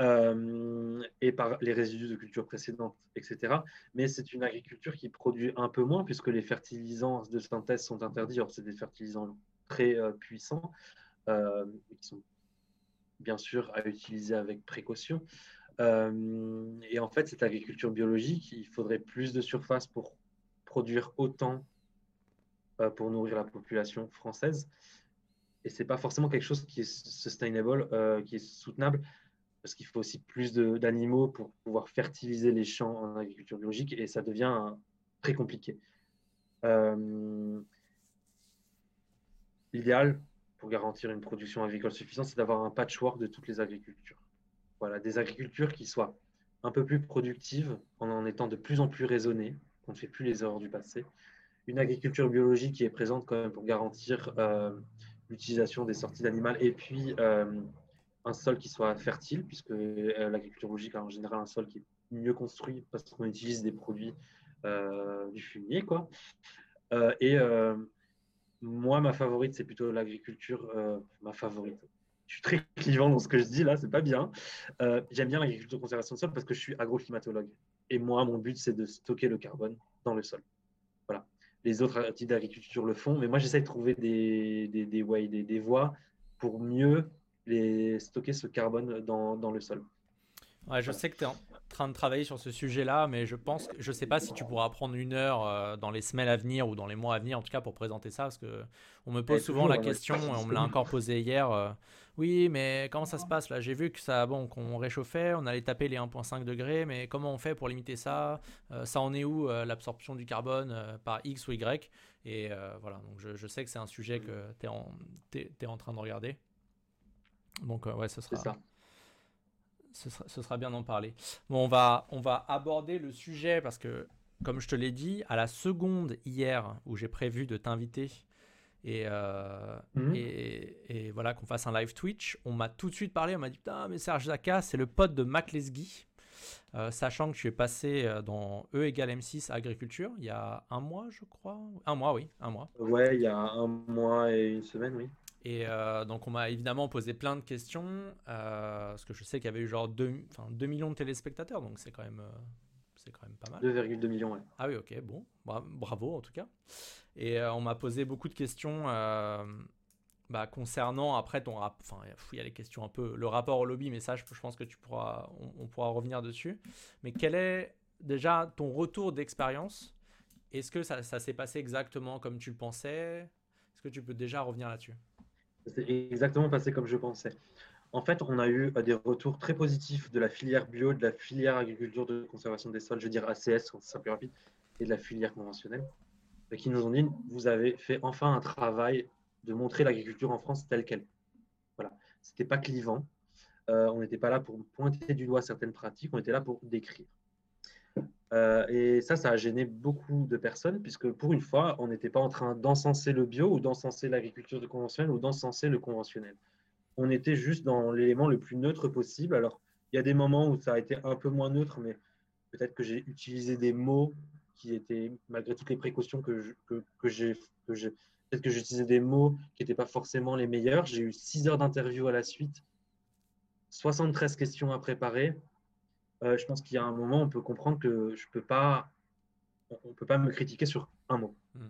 euh, et par les résidus de cultures précédentes, etc. Mais c'est une agriculture qui produit un peu moins, puisque les fertilisants de synthèse sont interdits. Or, c'est des fertilisants très euh, puissants, qui sont bien sûr à utiliser avec précaution. Euh, et en fait, cette agriculture biologique, il faudrait plus de surface pour produire autant euh, pour nourrir la population française. Et c'est pas forcément quelque chose qui est sustainable, euh, qui est soutenable, parce qu'il faut aussi plus d'animaux pour pouvoir fertiliser les champs en agriculture biologique, et ça devient très compliqué. L'idéal pour garantir une production agricole suffisante, c'est d'avoir un patchwork de toutes les agricultures. Voilà, des agricultures qui soient un peu plus productives en en étant de plus en plus raisonnées, qu'on ne fait plus les erreurs du passé. Une agriculture biologique qui est présente quand même pour garantir euh, l'utilisation des sorties d'animal et puis euh, un sol qui soit fertile, puisque euh, l'agriculture biologique a en général un sol qui est mieux construit parce qu'on utilise des produits du fumier. Quoi. et moi, ma favorite, c'est plutôt l'agriculture, ma favorite, je suis très clivant dans ce que je dis là, c'est pas bien. Euh, j'aime bien l'agriculture conservation de sol parce que je suis agroclimatologue. Et moi, mon but, c'est de stocker le carbone dans le sol. Les autres types d'agriculture le font, mais moi, j'essaie de trouver des, des, des, des, voies pour mieux les stocker ce carbone dans, dans le sol. Ouais, je sais que tu es en train de travailler sur ce sujet-là, mais je pense que je sais pas si tu pourras prendre une heure euh, dans les semaines à venir ou dans les mois à venir, en tout cas pour présenter ça, parce que on me pose souvent la question, et on me l'a encore posé hier. Euh, oui, mais comment ça se passe là? J'ai vu que ça, bon, qu'on réchauffait, on allait taper les 1,5 degrés, mais comment on fait pour limiter ça? Euh, Ça en est où l'absorption du carbone par X ou Y? Et voilà, donc je, je, sais que c'est un sujet que tu es, es, es, en train de regarder. Donc ouais, ce sera. Ça ce sera, bien d'en parler. Bon, on va, on va aborder le sujet parce que, comme je te l'ai dit, à la seconde hier où j'ai prévu de t'inviter et, euh, mhm. et, voilà qu'on fasse un live Twitch, on m'a tout de suite parlé, on m'a dit putain mais Serge Zaka c'est le pote de Mac Lesguy, euh, sachant que je suis passé euh, dans E égale M6 agriculture il y a un mois je crois, un mois oui, un mois. Ouais il y a un mois et une semaine oui. Et euh, donc, on m'a évidemment posé plein de questions, parce que je sais qu'il y avait eu genre 2, 2 millions de téléspectateurs, donc c'est quand, même, c'est quand même pas mal. 2,2 millions, ouais. Ah oui, ok, bon, bravo en tout cas. Et on m'a posé beaucoup de questions bah, concernant, après, ton rap, enfin, il y a les questions un peu, le rapport au lobby, mais ça, je, pense que tu pourras, on, pourra revenir dessus. Mais quel est déjà ton retour d'expérience? Est-ce que ça, s'est passé exactement comme tu le pensais? Est-ce que tu peux déjà revenir là-dessus? C'est exactement passé comme je pensais. En fait, on a eu des retours très positifs de la filière bio, de la filière agriculture de conservation des sols, je veux dire ACS, c'est plus et de la filière conventionnelle, qui nous ont dit vous avez fait enfin un travail de montrer l'agriculture en France telle qu'elle. Voilà, c'était pas clivant. Euh, on n'était pas là pour pointer du doigt certaines pratiques, on était là pour décrire. Euh, et ça, ça a gêné beaucoup de personnes, puisque pour une fois, on n'était pas en train d'encenser le bio ou d'encenser l'agriculture conventionnelle ou d'encenser le conventionnel. On était juste dans l'élément le plus neutre possible. Alors, il y a des moments où ça a été un peu moins neutre, mais peut-être que j'ai utilisé des mots qui étaient, malgré toutes les précautions que, que, que j'ai, peut-être que j'utilisais des mots qui n'étaient pas forcément les meilleurs. J'ai eu six heures d'interview à la suite, 73 questions à préparer. Euh, je pense qu'il y a un moment, on peut comprendre que je peux pas, on peut pas me critiquer sur un mot. Hmm.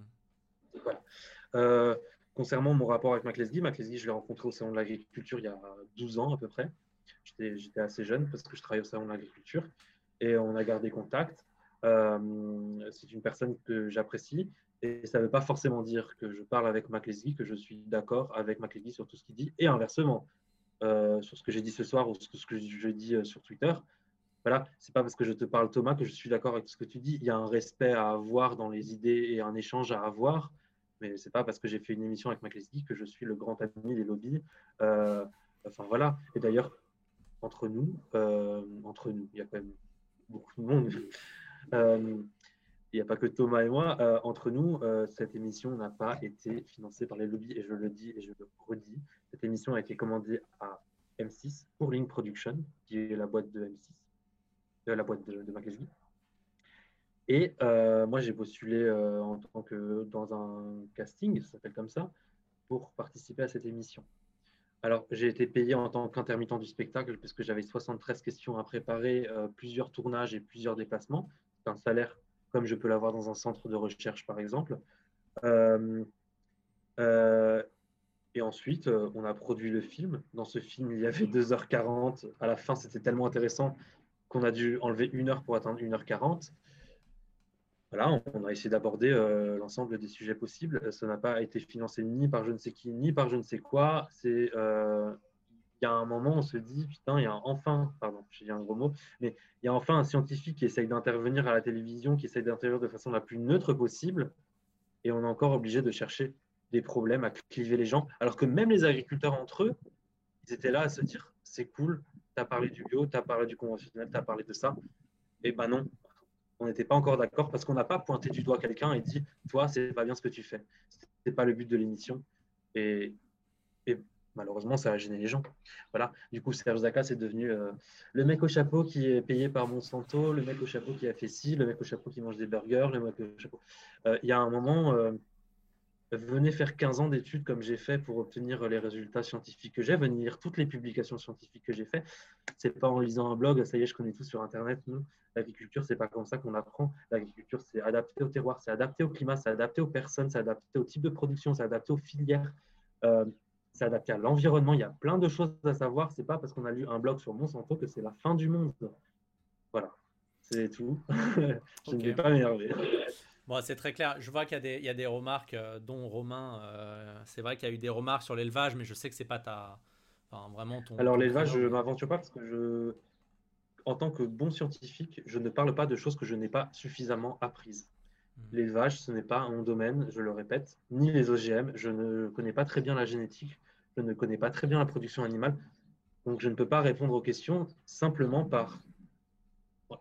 Euh, concernant mon rapport avec MacLesguy, je l'ai rencontré au salon de l'agriculture il y a 12 ans à peu près. J'étais assez jeune parce que je travaillais au salon de l'agriculture et on a gardé contact. Euh, c'est une personne que j'apprécie et ça ne veut pas forcément dire que je parle avec MacLesguy, que je suis d'accord avec MacLesguy sur tout ce qu'il dit et inversement. sur ce que j'ai dit ce soir ou ce que je dis sur Twitter, voilà, c'est pas parce que je te parle Thomas que je suis d'accord avec ce que tu dis. Il y a un respect à avoir dans les idées et un échange à avoir, mais c'est pas parce que j'ai fait une émission avec McLesky que je suis le grand ami des lobbies. Euh, enfin voilà. Et d'ailleurs, entre nous, euh, entre nous, il y a quand même beaucoup de monde. Euh, il n'y a pas que Thomas et moi. entre nous, cette émission n'a pas été financée par les lobbies et je le dis et je le redis. Cette émission a été commandée à M6 pour Link Production, qui est la boîte de M6 la boîte de, de Et euh, moi, j'ai postulé euh, en tant que dans un casting, ça s'appelle comme ça, pour participer à cette émission. Alors, j'ai été payé en tant qu'intermittent du spectacle parce que j'avais 73 questions à préparer, euh, plusieurs tournages et plusieurs déplacements. C'est un salaire comme je peux l'avoir dans un centre de recherche, par exemple. et ensuite, on a produit le film. Dans ce film, il y avait 2h40. À la fin, c'était tellement intéressant qu'on a dû enlever une heure pour atteindre 1h40. Voilà, on a essayé d'aborder euh, l'ensemble des sujets possibles. Ça n'a pas été financé ni par je ne sais qui, ni par je ne sais quoi. C'est, euh, il y a un moment, on se dit, putain, il y a enfin, pardon, j'ai dit un gros mot, mais il y a enfin un scientifique qui essaye d'intervenir à la télévision, qui essaye d'intervenir de façon la plus neutre possible, et on est encore obligé de chercher des problèmes à cliver les gens, alors que même les agriculteurs entre eux, ils étaient là à se dire, c'est cool, tu as parlé du bio, tu as parlé du conventionnel, tu as parlé de ça. Et ben non, on n'était pas encore d'accord parce qu'on n'a pas pointé du doigt quelqu'un et dit Toi, c'est pas bien ce que tu fais. Ce n'est pas le but de l'émission. Et, malheureusement, ça a gêné les gens. Voilà. Du coup, Serge Zaka, c'est devenu euh, le mec au chapeau qui est payé par Monsanto, le mec au chapeau qui a fait ci, le mec au chapeau qui mange des burgers, le mec au chapeau. Euh, il y a un moment. Euh, venez faire 15 ans d'études comme j'ai fait pour obtenir les résultats scientifiques que j'ai, venez lire toutes les publications scientifiques que j'ai fait. C'est pas en lisant un blog, ça y est, je connais tout sur Internet. l'agriculture, c'est pas comme ça qu'on apprend. L'agriculture, c'est adapté au terroir, c'est adapté au climat, c'est adapté aux personnes, c'est adapté au type de production, c'est adapté aux filières, euh, c'est adapté à l'environnement. Il y a plein de choses à savoir. C'est pas parce qu'on a lu un blog sur Monsanto que c'est la fin du monde. Voilà, c'est tout. je ne vais pas m'énerver. Bon, c'est très clair. Je vois qu'il y, y, a des remarques, euh, dont Romain. Euh, c'est vrai qu'il y a eu des remarques sur l'élevage, mais je sais que c'est pas ta. Enfin, vraiment ton. Alors, l'élevage, je ne m'aventure pas parce que je. En tant que bon scientifique, je ne parle pas de choses que je n'ai pas suffisamment apprises. Hmm. L'élevage, ce n'est pas mon domaine, je le répète, ni les OGM. Je ne connais pas très bien la génétique, je ne connais pas très bien la production animale. Donc, je ne peux pas répondre aux questions simplement par.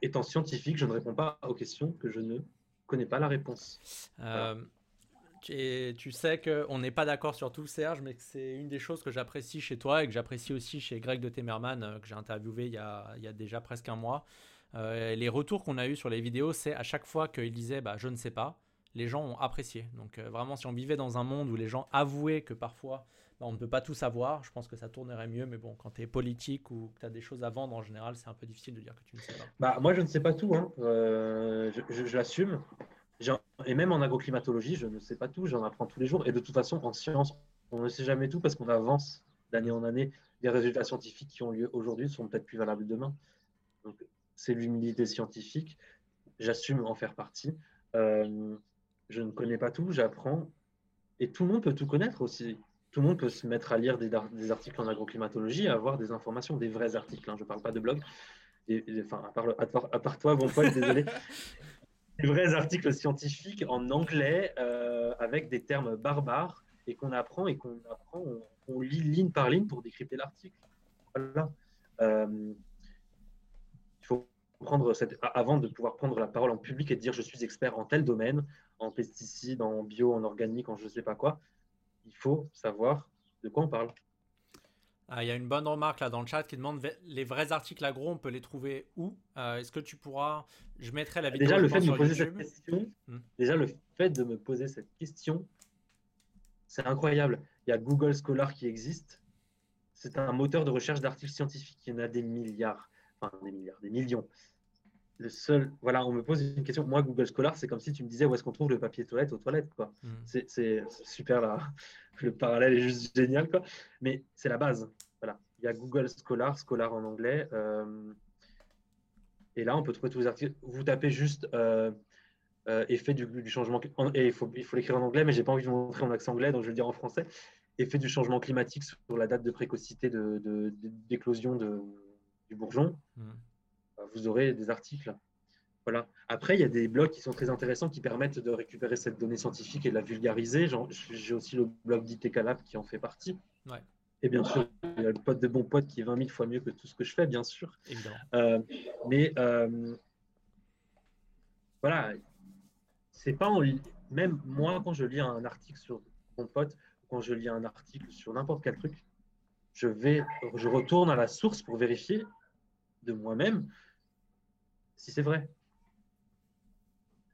Étant scientifique, je ne réponds pas aux questions que je ne connais pas la réponse. Euh, tu sais qu'on n'est pas d'accord sur tout, Serge, mais que c'est une des choses que j'apprécie chez toi et que j'apprécie aussi chez Greg de Temerman, euh, que j'ai interviewé il y, a, déjà presque un mois. Euh, les retours qu'on a eu sur les vidéos, c'est à chaque fois qu'il disait bah, je ne sais pas, les gens ont apprécié. Donc vraiment, si on vivait dans un monde où les gens avouaient que parfois on ne peut pas tout savoir. Je pense que ça tournerait mieux, mais bon, quand tu es politique ou que tu as des choses à vendre en général, c'est un peu difficile de dire que tu ne sais pas. Bah, moi, je ne sais pas tout. Hein. Euh, je, l'assume. Et même en agroclimatologie, je ne sais pas tout. J'en apprends tous les jours. Et de toute façon, en science, on ne sait jamais tout parce qu'on avance d'année en année. Les résultats scientifiques qui ont lieu aujourd'hui sont peut-être plus valables demain. Donc, c'est l'humilité scientifique. J'assume en faire partie. Euh, je ne connais pas tout, j'apprends. Et tout le monde peut tout connaître aussi. Tout le monde peut se mettre à lire des, articles en agroclimatologie, à avoir des informations, des vrais articles. Hein. Je ne parle pas de blog. enfin, à part, toi, bon Paul, désolé. des vrais articles scientifiques en anglais euh, avec des termes barbares et qu'on apprend et qu'on apprend, on, lit ligne par ligne pour décrypter l'article. Voilà. Euh, il faut prendre cette, avant de pouvoir prendre la parole en public et dire je suis expert en tel domaine, en pesticides, en bio, en organique, en je ne sais pas quoi, il faut savoir de quoi on parle. Ah, il y a une bonne remarque là dans le chat qui demande les vrais articles agro, on peut les trouver où? Euh, Est-ce que tu pourras Je mettrai la vidéo. Déjà, le fait de me poser cette question, hmm. déjà le fait de me poser cette question, c'est incroyable. Il y a Google Scholar qui existe. C'est un moteur de recherche d'articles scientifiques. Il y en a des milliards, enfin des milliards, des millions. Le seul, voilà, on me pose une question. Moi, Google Scholar, c'est comme si tu me disais où est-ce qu'on trouve le papier toilette aux toilettes, quoi. Hmm. C'est super là. Le parallèle est juste génial, quoi. Mais c'est la base. Voilà. Il y a Google Scholar, Scholar en anglais. Euh, et là, on peut trouver tous les articles. Vous tapez juste euh, euh, effet du, changement. Et il faut l'écrire en anglais, mais j'ai pas envie de vous montrer en accent anglais, donc je vais le dire en français. Effet du changement climatique sur la date de précocité d'éclosion de, du bourgeon. Hmm. Vous aurez des articles. Voilà. Après, il y a des blogs qui sont très intéressants qui permettent de récupérer cette donnée scientifique et de la vulgariser. J'ai aussi le blog d'ITKLab qui en fait partie. Et bien sûr, il y a le pote de bon pote qui est 20 000 fois mieux que tout ce que je fais, bien sûr. Euh, mais euh, voilà, c'est pas en, même moi quand je lis un article sur mon pote, quand je lis un article sur n'importe quel truc, je vais, je retourne à la source pour vérifier de moi-même si c'est vrai.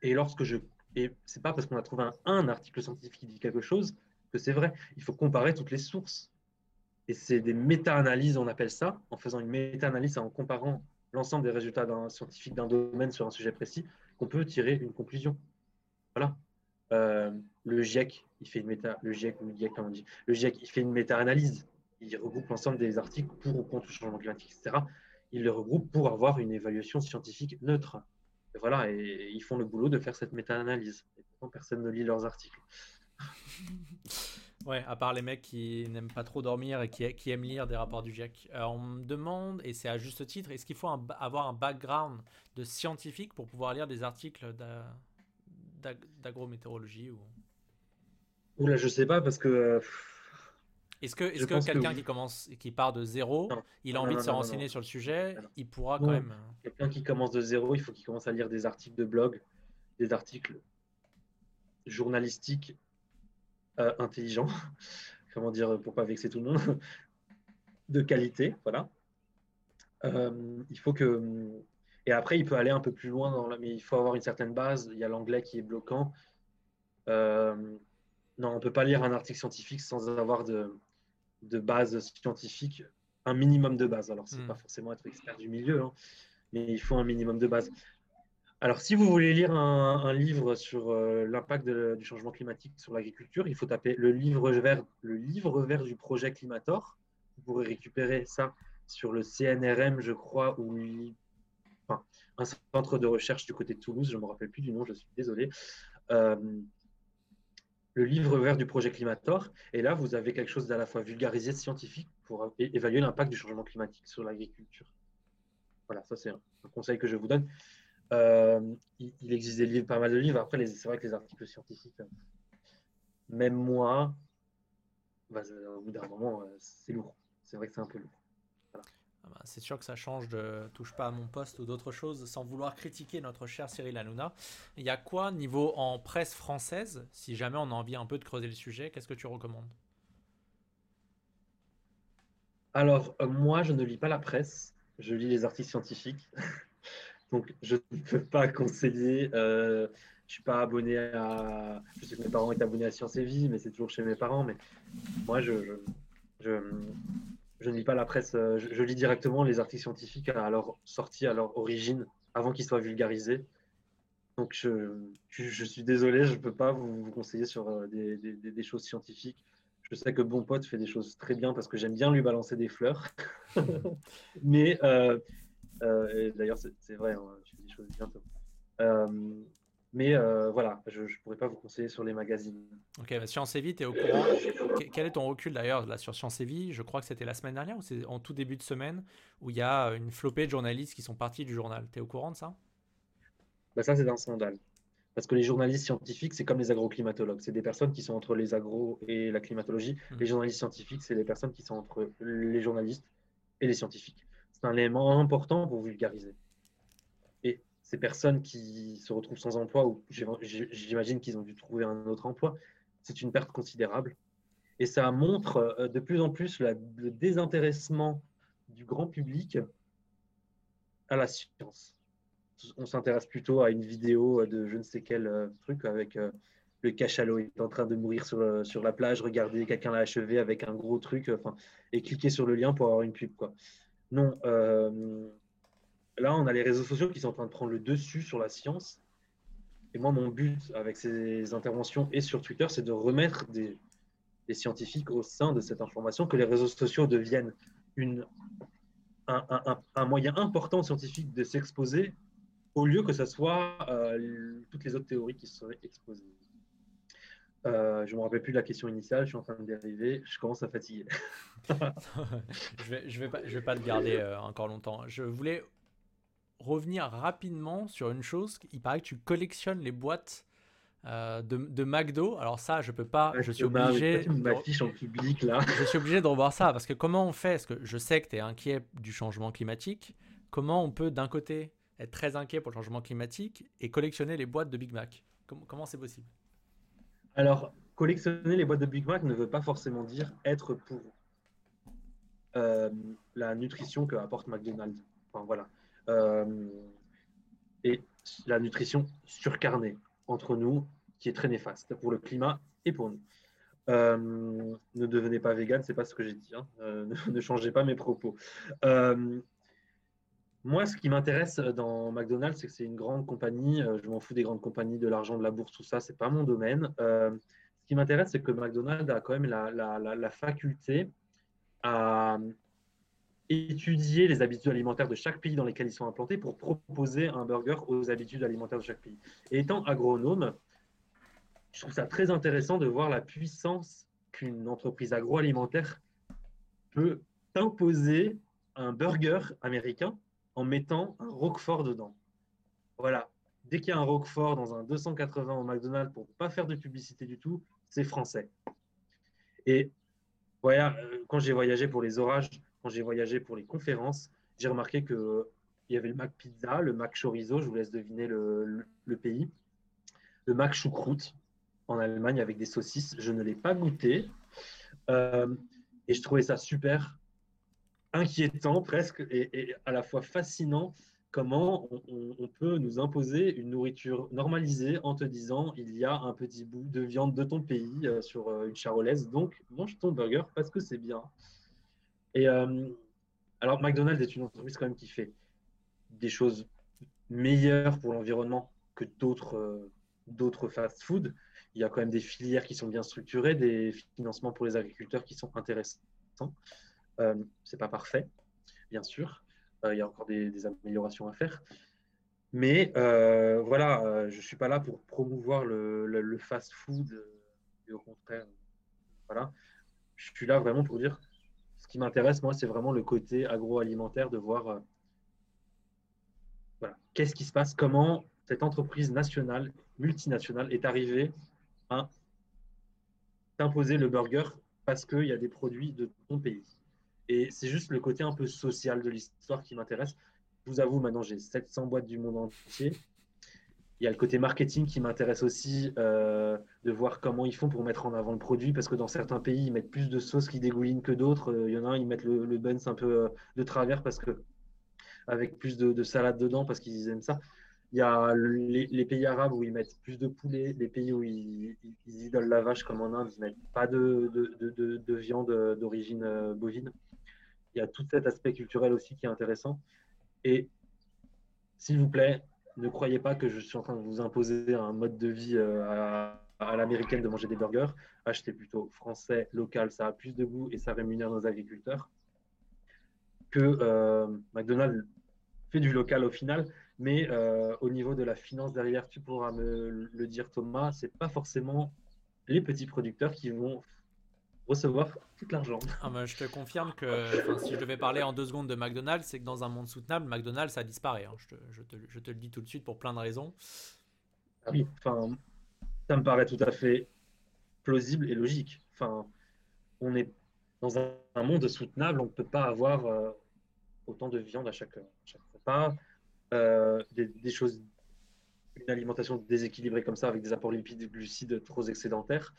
Et lorsque je, et c'est pas parce qu'on a trouvé un, article scientifique qui dit quelque chose que c'est vrai. Il faut comparer toutes les sources. Et c'est des méta-analyses, on appelle ça, en faisant une méta-analyse, en comparant l'ensemble des résultats d'un scientifique d'un domaine sur un sujet précis, qu'on peut tirer une conclusion. Voilà. Euh, le GIEC, il fait une méta, le GIEC ou GIEC, comme on dit, le GIEC, il fait une méta-analyse. Il regroupe l'ensemble des articles pour ou contre le changement climatique, etc. Il le regroupe pour avoir une évaluation scientifique neutre. Et voilà, et ils font le boulot de faire cette méta-analyse. Et pourtant, personne ne lit leurs articles. Ouais, à part les mecs qui n'aiment pas trop dormir et qui, qui aiment lire des rapports du GIEC. Euh, on me demande, et c'est à juste titre, est-ce qu'il faut avoir un background de scientifique pour pouvoir lire des articles d'agrométéorologie ou... Oula, je sais pas parce que. Euh, est-ce que, est que quelqu'un qui commence, qui part de zéro, il a envie de se renseigner sur le sujet, il pourra quand même. Euh, quelqu'un qui commence de zéro, il faut qu'il commence à lire des articles de blog, des articles journalistiques euh, intelligents, comment dire pour pas vexer tout le monde, de qualité, voilà. il faut que et après, il peut aller un peu plus loin, dans la... mais il faut avoir une certaine base. Il y a l'anglais qui est bloquant. Euh, non, on ne peut pas lire un article scientifique sans avoir de, de base scientifique, un minimum de base. Alors, ce n'est hmm. pas forcément être expert du milieu, hein, mais il faut un minimum de base. Alors, si vous voulez lire un, livre sur euh, l'impact du changement climatique sur l'agriculture, il faut taper le livre, vert, le livre vert du projet Climator. Vous pourrez récupérer ça sur le CNRM, je crois, ou un centre de recherche du côté de Toulouse, je ne me rappelle plus du nom, je suis désolé. Euh, le livre vert du projet Climator. Et là, vous avez quelque chose d'à la fois vulgarisé, scientifique, pour évaluer l'impact du changement climatique sur l'agriculture. Voilà, ça c'est un, conseil que je vous donne. Euh, il, existe des livres, pas mal de livres. Après, c'est vrai que les articles scientifiques, euh, même moi, bah, au bout d'un moment, c'est lourd. C'est vrai que c'est un peu lourd. Ah bah, c'est sûr que ça change de touche pas à mon poste ou d'autres choses sans vouloir critiquer notre cher Cyril Hanouna. Il y a quoi niveau en presse française Si jamais on a envie un peu de creuser le sujet, qu'est-ce que tu recommandes? Alors, euh, moi, je ne lis pas la presse, je lis les articles scientifiques. Donc, je ne peux pas conseiller. Euh, je suis pas abonné à. Je sais que mes parents sont abonnés à Science et Vie, mais c'est toujours chez mes parents. Mais moi, je ne lis pas la presse, euh, je, lis directement les articles scientifiques à leur sortie, à leur origine, avant qu'ils soient vulgarisés. Donc je, je, suis désolé, je ne peux pas vous, conseiller sur euh, des, des, choses scientifiques. Je sais que Bon Pote fait des choses très bien parce que j'aime bien lui balancer des fleurs. Mais euh, d'ailleurs, c'est vrai, hein, je fais des choses bientôt. Mais euh, voilà, je ne pourrais pas vous conseiller sur les magazines. Ok, bah, Science et Vie, tu es au courant. Quel est ton recul d'ailleurs là, sur Science et Vie? Je crois que c'était la semaine dernière ou c'est en tout début de semaine où il y a une flopée de journalistes qui sont partis du journal. Tu es au courant de ça? Bah Ça, c'est un scandale. Parce que les journalistes scientifiques, c'est comme les agroclimatologues. C'est des personnes qui sont entre les agros et la climatologie. Mmh. Les journalistes scientifiques, c'est les personnes qui sont entre les journalistes et les scientifiques. C'est un élément important pour vulgariser. Ces personnes qui se retrouvent sans emploi, ou j'imagine qu'ils ont dû trouver un autre emploi, c'est une perte considérable. Et ça montre euh, de plus en plus le désintéressement du grand public à la science on s'intéresse plutôt à une vidéo de je ne sais quel euh, truc avec euh, le cachalot est en train de mourir sur, euh, la plage, regardez, quelqu'un l'a achevé avec un gros truc, enfin, et cliquer sur le lien pour avoir une pub. Quoi. Non, là, on a les réseaux sociaux qui sont en train de prendre le dessus sur la science. Et moi, mon but avec ces interventions et sur Twitter, c'est de remettre des, des, scientifiques au sein de cette information, que les réseaux sociaux deviennent une, un, un, un moyen important scientifique de s'exposer au lieu que ce soit euh, toutes les autres théories qui seraient exposées. Euh, je ne me rappelle plus de la question initiale, je suis en train de dériver, je commence à fatiguer. je vais, je vais pas, je vais pas te garder euh, encore longtemps. Je voulais revenir rapidement sur une chose. Il paraît que tu collectionnes les boîtes de, de, McDo. Alors ça, je peux pas. je suis obligé. De... en public là. je suis obligé de revoir ça parce que comment on fait? Parce que je sais que tu es inquiet du changement climatique. Comment on peut d'un côté être très inquiet pour le changement climatique et collectionner les boîtes de Big Mac? Comment c'est possible? Alors, collectionner les boîtes de Big Mac ne veut pas forcément dire être pour euh, la nutrition que apporte McDonald's. Enfin, voilà. Euh, et la nutrition surcarnée entre nous, qui est très néfaste pour le climat et pour nous. Euh, ne devenez pas vegan, c'est pas ce que j'ai dit. Hein. Ne, ne, changez pas mes propos. Moi, ce qui m'intéresse euh, dans McDonald's, c'est que c'est une grande compagnie. Euh, je m'en fous des grandes compagnies, de l'argent, de la bourse, tout ça, c'est pas mon domaine. Euh, ce qui m'intéresse, c'est que McDonald's a quand même la, faculté à étudier les habitudes alimentaires de chaque pays dans lesquels ils sont implantés pour proposer un burger aux habitudes alimentaires de chaque pays. Et étant agronome, je trouve ça très intéressant de voir la puissance qu'une entreprise agroalimentaire peut imposer un burger américain en mettant un Roquefort dedans. Voilà. Dès qu'il y a un Roquefort dans un 280 au McDonald's pour ne pas faire de publicité du tout, c'est français. Et voilà, euh, quand j'ai voyagé pour les orages, quand j'ai voyagé pour les conférences, j'ai remarqué qu'il euh, y avait le Mac Pizza, le Mac Chorizo, je vous laisse deviner le, pays, le Mac Choucroute en Allemagne avec des saucisses. Je ne l'ai pas goûté. Euh, et je trouvais ça super inquiétant presque et, à la fois fascinant comment on, peut nous imposer une nourriture normalisée en te disant il y a un petit bout de viande de ton pays euh, sur une charolaise, donc mange ton burger parce que c'est bien. Et euh, alors McDonald's est une entreprise quand même qui fait des choses meilleures pour l'environnement que d'autres d'autres fast-food. Il y a quand même des filières qui sont bien structurées, des financements pour les agriculteurs qui sont intéressants. Euh, c'est pas parfait, bien sûr. Euh, il y a encore des, améliorations à faire. Mais euh, voilà, je ne suis pas là pour promouvoir le, fast-food. au contraire, voilà. Je suis là vraiment pour dire qui m'intéresse, moi, c'est vraiment le côté agroalimentaire, de voir voilà, qu'est-ce qui se passe, comment cette entreprise nationale, multinationale, est arrivée à imposer le burger parce qu'il y a des produits de ton pays. Et c'est juste le côté un peu social de l'histoire qui m'intéresse. Je vous avoue, maintenant, j'ai 700 boîtes du monde entier. Il y a le côté marketing qui m'intéresse aussi, euh, de voir comment ils font pour mettre en avant le produit, parce que dans certains pays, ils mettent plus de sauce qui dégouline que d'autres. Euh, il y en a un, ils mettent le, le buns un peu euh, de travers, parce que avec plus de, salade dedans, parce qu'ils aiment ça. Il y a les, pays arabes où ils mettent plus de poulet, les pays où ils, idolent la vache, comme en Inde, ils mettent pas de, de, de viande d'origine bovine il y a tout cet aspect culturel aussi qui est intéressant. Et s'il vous plaît, ne croyez pas que je suis en train de vous imposer un mode de vie euh, à, l'américaine de manger des burgers. Achetez plutôt français, local, ça a plus de goût et ça rémunère nos agriculteurs. Que euh, McDonald's fait du local au final, Mais euh, au niveau de la finance derrière, tu pourras me le dire, Thomas, c'est pas forcément les petits producteurs qui vont recevoir l'argent. Ah ben, je te confirme que si je devais parler en deux secondes de McDonald's, c'est que dans un monde soutenable, McDonald's, ça disparaît. Hein. Je, te, je, te, je, te, le dis tout de suite pour plein de raisons. Ah oui, enfin, ça me paraît tout à fait plausible et logique. Enfin, on est dans un, monde soutenable, on ne peut pas avoir euh, autant de viande à chaque, chaque repas, euh, des, des, choses, une alimentation déséquilibrée comme ça avec des apports lipides et glucides trop excédentaires.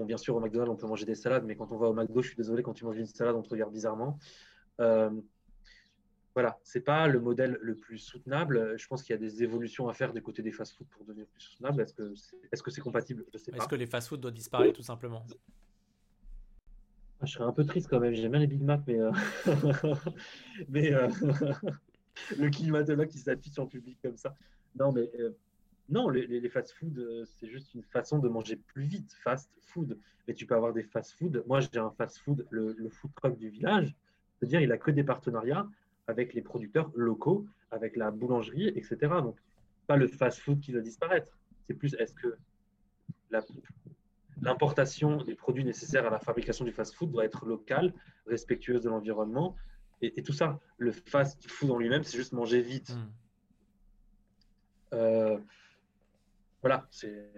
Bon, bien sûr, au McDonald's, on peut manger des salades, mais quand on va au McDo, je suis désolé, quand tu manges une salade, on te regarde bizarrement. Euh, voilà, c'est pas le modèle le plus soutenable. Je pense qu'il y a des évolutions à faire du côté des fast-foods pour devenir plus soutenable. Est-ce que c'est est -ce c'est compatible? Est-ce que les fast-foods doivent disparaître tout simplement? Ah, Je serais un peu triste quand même. J'aime bien les Big Mac, mais, euh, mais euh, le climatologue qui s'affiche en public comme ça. Non, mais euh, non, les, les fast-food, c'est juste une façon de manger plus vite. Fast-food. Mais tu peux avoir des fast-food. Moi, j'ai un fast-food, le, le food truck du village. C'est-à-dire, il a que des partenariats avec les producteurs locaux, avec la boulangerie, etc. Donc, pas le fast-food qui doit disparaître. C'est plus est-ce que l'importation des produits nécessaires à la fabrication du fast-food doit être locale, respectueuse de l'environnement, et, tout ça. Le fast-food en lui-même, c'est juste manger vite. Hmm. Euh, voilà, c'est.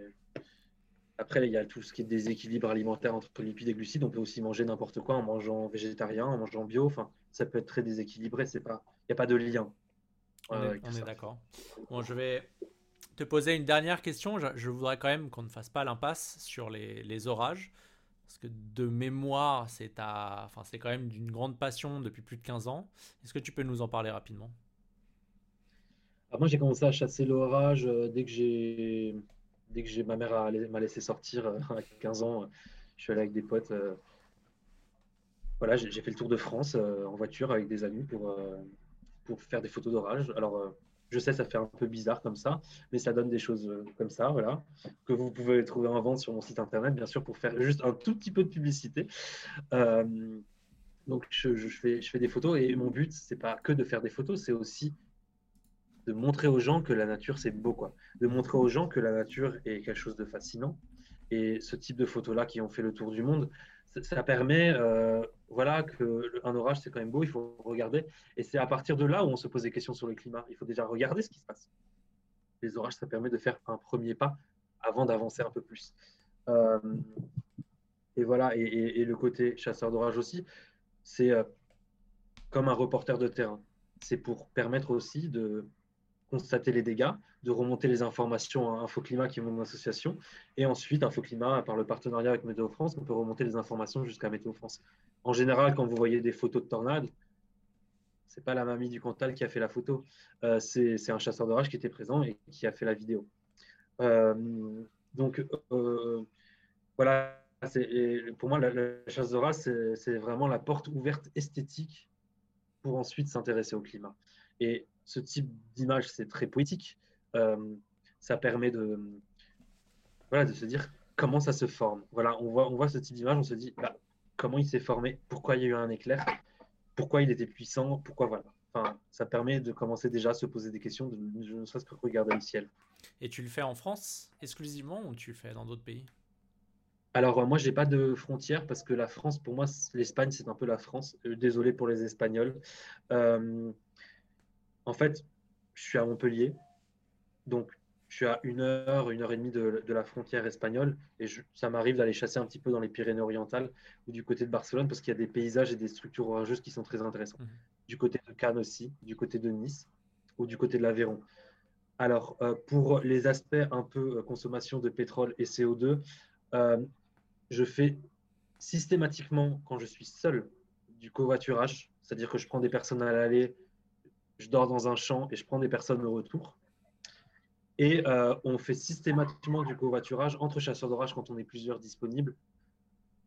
Après, il y a tout ce qui est déséquilibre alimentaire entre lipides et glucides. On peut aussi manger n'importe quoi en mangeant végétarien, en mangeant bio. Enfin, ça peut être très déséquilibré. C'est pas, il n'y a pas de lien. On est, d'accord. Bon, je vais te poser une dernière question. Je, voudrais quand même qu'on ne fasse pas l'impasse sur les, orages. Parce que de mémoire, c'est enfin, c'est quand même d'une grande passion depuis plus de 15 ans. Est-ce que tu peux nous en parler rapidement? Alors Moi, j'ai commencé à chasser l'orage euh, dès que j'ai dès que j'ai ma mère m'a laissé sortir euh, à 15 ans. Je suis allé avec des potes euh, voilà, j'ai fait le tour de France euh, en voiture avec des amis pour, euh, pour faire des photos d'orage. Alors, euh, je sais, ça fait un peu bizarre comme ça, mais ça donne des choses comme ça, voilà, que vous pouvez trouver en vente sur mon site internet, bien sûr, pour faire juste un tout petit peu de publicité. donc, je, je, fais, je fais des photos et mon but, c'est pas que de faire des photos, c'est aussi de montrer aux gens que la nature, c'est beau, quoi. De montrer aux gens que la nature est quelque chose de fascinant. Et ce type de photos-là qui ont fait le tour du monde, ça, permet, euh, voilà, qu'un orage, c'est quand même beau, il faut regarder. Et c'est à partir de là où on se pose des questions sur le climat. Il faut déjà regarder ce qui se passe. Les orages, ça permet de faire un premier pas avant d'avancer un peu plus. Euh, et voilà, et, le côté chasseur d'orage aussi, c'est euh, comme un reporter de terrain. C'est pour permettre aussi de constater les dégâts, de remonter les informations à Infoclimat qui est mon association, et ensuite Infoclimat, par le partenariat avec Météo France, on peut remonter les informations jusqu'à Météo France. En général, quand vous voyez des photos de tornades, c'est pas la mamie du Cantal qui a fait la photo, euh, c'est un chasseur d'orage qui était présent et qui a fait la vidéo. Euh, donc euh, voilà, pour moi, la, la chasse d'orage, c'est vraiment la porte ouverte esthétique pour ensuite s'intéresser au climat. Et ce type d'image, c'est très poétique. Euh, ça permet de, voilà, de se dire comment ça se forme. Voilà, on voit, on voit ce type d'image, on se dit bah, comment il s'est formé, pourquoi il y a eu un éclair, pourquoi il était puissant, pourquoi voilà. Enfin, ça permet de commencer déjà à se poser des questions, de, ne serait-ce que regarder le ciel. Et tu le fais en France exclusivement ou tu le fais dans d'autres pays? Alors, euh, moi, je n'ai pas de frontières parce que la France, pour moi, l'Espagne, c'est un peu la France. Euh, désolé pour les Espagnols. En fait, je suis à Montpellier, donc je suis à une heure, une heure et demie de, la frontière espagnole, et ça m'arrive d'aller chasser un petit peu dans les Pyrénées-Orientales ou du côté de Barcelone parce qu'il y a des paysages et des structures orageuses qui sont très intéressants. Mhm. Du côté de Cannes aussi, du côté de Nice ou du côté de l'Aveyron. Alors, euh, pour les aspects un peu euh, consommation de pétrole et CO2, euh, je fais systématiquement, quand je suis seul, du covoiturage, c'est-à-dire que je prends des personnes à l'aller je dors dans un champ et je prends des personnes au retour. Et euh, on fait systématiquement du covoiturage entre chasseurs d'orage quand on est plusieurs disponibles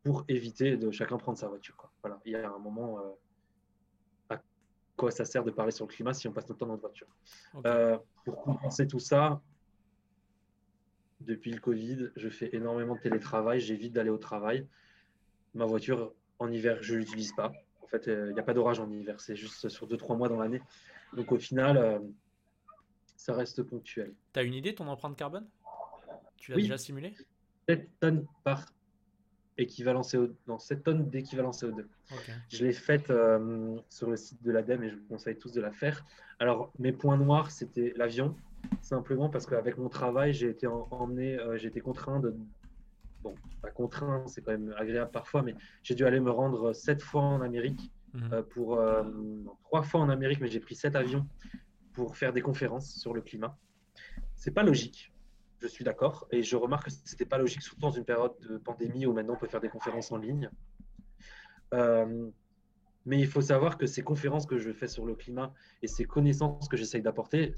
pour éviter de chacun prendre sa voiture. Voilà, il y a un moment euh, à quoi ça sert de parler sur le climat si on passe notre temps dans notre voiture. Euh, pour compenser tout ça, depuis le Covid, je fais énormément de télétravail, j'évite d'aller au travail. Ma voiture, en hiver, je ne l'utilise pas. En fait, il n'y a pas d'orage en hiver, c'est juste sur 2-3 mois dans l'année. Donc au final, euh, ça reste ponctuel. Tu as une idée de ton empreinte carbone? Tu l'as déjà simulé 7 tonnes par équivalent CO2, non, 7 tonnes d'équivalent CO2. Je l'ai faite euh, sur le site de l'ADEME et je vous conseille tous de la faire. Alors, mes points noirs, c'était l'avion, simplement parce qu'avec mon travail, j'ai été emmené, euh, j'ai été contraint de. Bon, pas contraint, c'est quand même agréable parfois, mais j'ai dû aller me rendre 7 fois en Amérique, mhm. euh, pour. 3 fois en Amérique, mais j'ai pris 7 avions pour faire des conférences sur le climat. C'est pas logique je suis d'accord. Et je remarque que ce n'était pas logique, surtout dans une période de pandémie où maintenant on peut faire des conférences en ligne. Euh, mais il faut savoir que ces conférences que je fais sur le climat et ces connaissances que j'essaye d'apporter,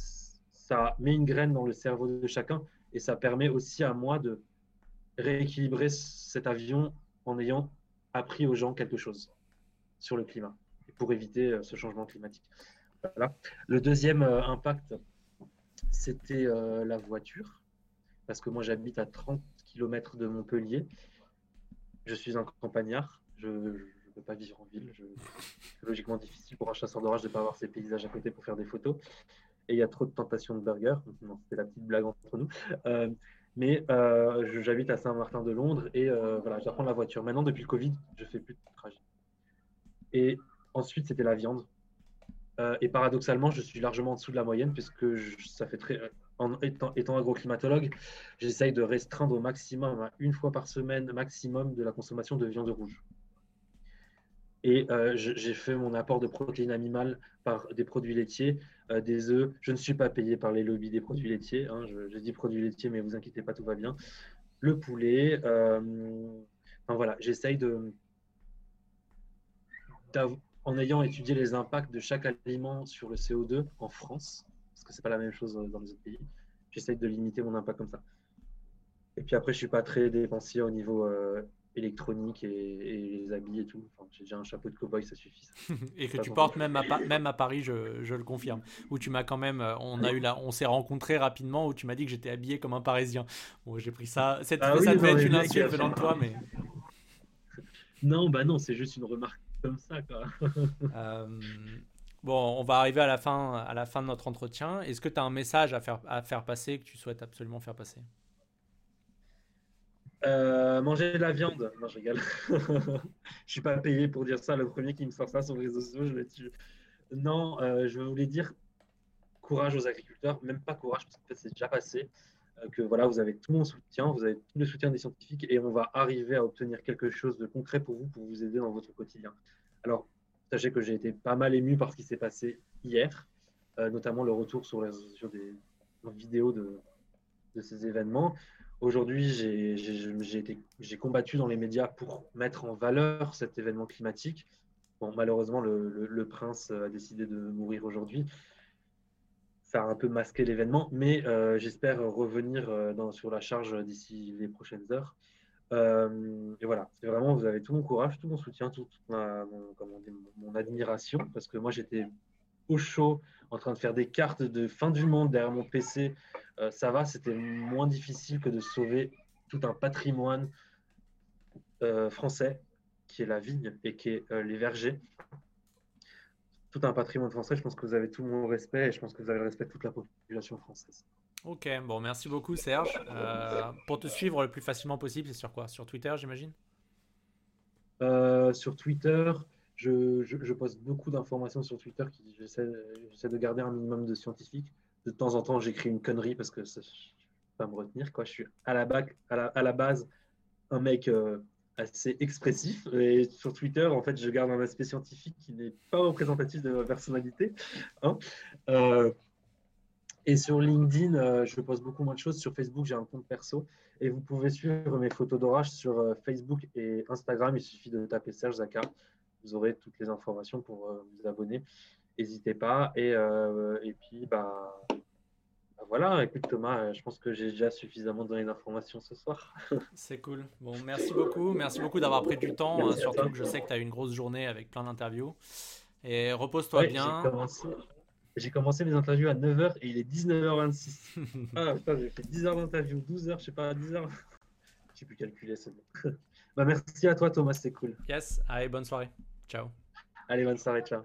ça met une graine dans le cerveau de chacun et ça permet aussi à moi de rééquilibrer cet avion en ayant appris aux gens quelque chose sur le climat pour éviter euh, ce changement climatique. Voilà. Le deuxième euh, impact, c'était la voiture parce que moi j'habite à 30 km de Montpellier. Je suis un campagnard, je ne peux pas vivre en ville. C'est logiquement difficile pour un chasseur d'orage de ne pas avoir ses paysages à côté pour faire des photos. Et il y a trop de tentations de burgers. C'était la petite blague entre nous. Euh, mais euh, j'habite à Saint-Martin de Londres et euh, voilà, j'apprends la voiture. Maintenant, depuis le Covid, je fais plus de trajet. Et ensuite, c'était la viande. et paradoxalement, je suis largement en dessous de la moyenne puisque ça fait très en étant, agroclimatologue, j'essaye de restreindre au maximum, hein, une fois par semaine maximum, de la consommation de viande rouge. Et euh, j'ai fait mon apport de protéines animales par des produits laitiers, euh, des œufs. Je ne suis pas payé par les lobbies des produits laitiers. Hein, je, dis produits laitiers, mais vous inquiétez pas, tout va bien. Le poulet. Euh, enfin, voilà, j'essaye de, en ayant étudié les impacts de chaque aliment sur le CO2 en France, que c'est pas la même chose dans les autres pays. J'essaye de limiter mon impact comme ça. Et puis après, je suis pas très dépensier au niveau euh, électronique et, les habits et tout. j'ai déjà un chapeau de cowboy, ça suffit. et que tu portes même à, même à Paris, je, je le confirme. Où tu m'as quand même, euh, on a eu là, on s'est rencontrés rapidement où tu m'as dit que j'étais habillé comme un Parisien. Bon, j'ai pris ça. Cette, ah ça devait être une insulte venant de toi, mais. Non, bah non, c'est juste une remarque comme ça, quoi. euh, Bon, on va arriver à la fin, à la fin de notre entretien. Est-ce que tu as un message à faire, à faire passer que tu souhaites absolument faire passer? Euh, manger de la viande. Non, je rigole. je suis pas payé pour dire ça. Le premier qui me sort ça sur les réseaux sociaux, je vais tuer. Non, euh, je voulais dire courage aux agriculteurs. Même pas courage, parce que c'est déjà passé. Euh, que voilà, vous avez tout mon soutien, vous avez tout le soutien des scientifiques et on va arriver à obtenir quelque chose de concret pour vous, pour vous aider dans votre quotidien. Alors, Sachez que j'ai été pas mal ému par ce qui s'est passé hier, euh, notamment le retour sur, des vidéos de, ces événements. Aujourd'hui, j'ai combattu dans les médias pour mettre en valeur cet événement climatique. Bon, malheureusement, le, prince a décidé de mourir aujourd'hui. Ça a un peu masqué l'événement, mais euh, j'espère revenir euh, sur la charge d'ici les prochaines heures. Euh, et voilà, c'est vraiment, vous avez tout mon courage, tout mon soutien, toute mon, admiration, parce que moi j'étais au chaud en train de faire des cartes de fin du monde derrière mon PC. Ça va, c'était moins difficile que de sauver tout un patrimoine français qui est la vigne et qui est les vergers. Tout un patrimoine français, je pense que vous avez tout mon respect et je pense que vous avez le respect de toute la population française. Ok, bon, merci beaucoup Serge. Euh, pour te suivre le plus facilement possible, c'est sur quoi? Sur Twitter, j'imagine? Euh, Sur Twitter, je, je, poste beaucoup d'informations sur Twitter. J'essaie de garder un minimum de scientifique. De temps en temps, j'écris une connerie parce que ça, je ne pas me retenir. Quoi. Je suis à la, bac, à la, à la base un mec euh, assez expressif. Et sur Twitter, en fait, je garde un aspect scientifique qui n'est pas représentatif de ma personnalité. Hein. Et sur LinkedIn, euh, je poste beaucoup moins de choses. Sur Facebook, j'ai un compte perso. Et vous pouvez suivre mes photos d'orage sur euh, Facebook et Instagram. Il suffit de taper Serge Zaka. Vous aurez toutes les informations pour euh, vous abonner. N'hésitez pas. Et, et puis, bah, voilà. Écoute, Thomas, je pense que j'ai déjà suffisamment donné d'informations ce soir. C'est cool. Bon, merci beaucoup. Merci beaucoup d'avoir pris du temps. Hein, surtout que je sais que tu as eu une grosse journée avec plein d'interviews. Et repose-toi bien. J'ai commencé mes interviews à 9h et il est 19h26. ah putain, j'ai fait 10 h d'interview, 12 h je sais pas, 10 h J'ai pu calculer, c'est bon. bah, merci à toi, Thomas, c'est cool. Yes, allez, bonne soirée. Ciao. Allez, bonne soirée, ciao.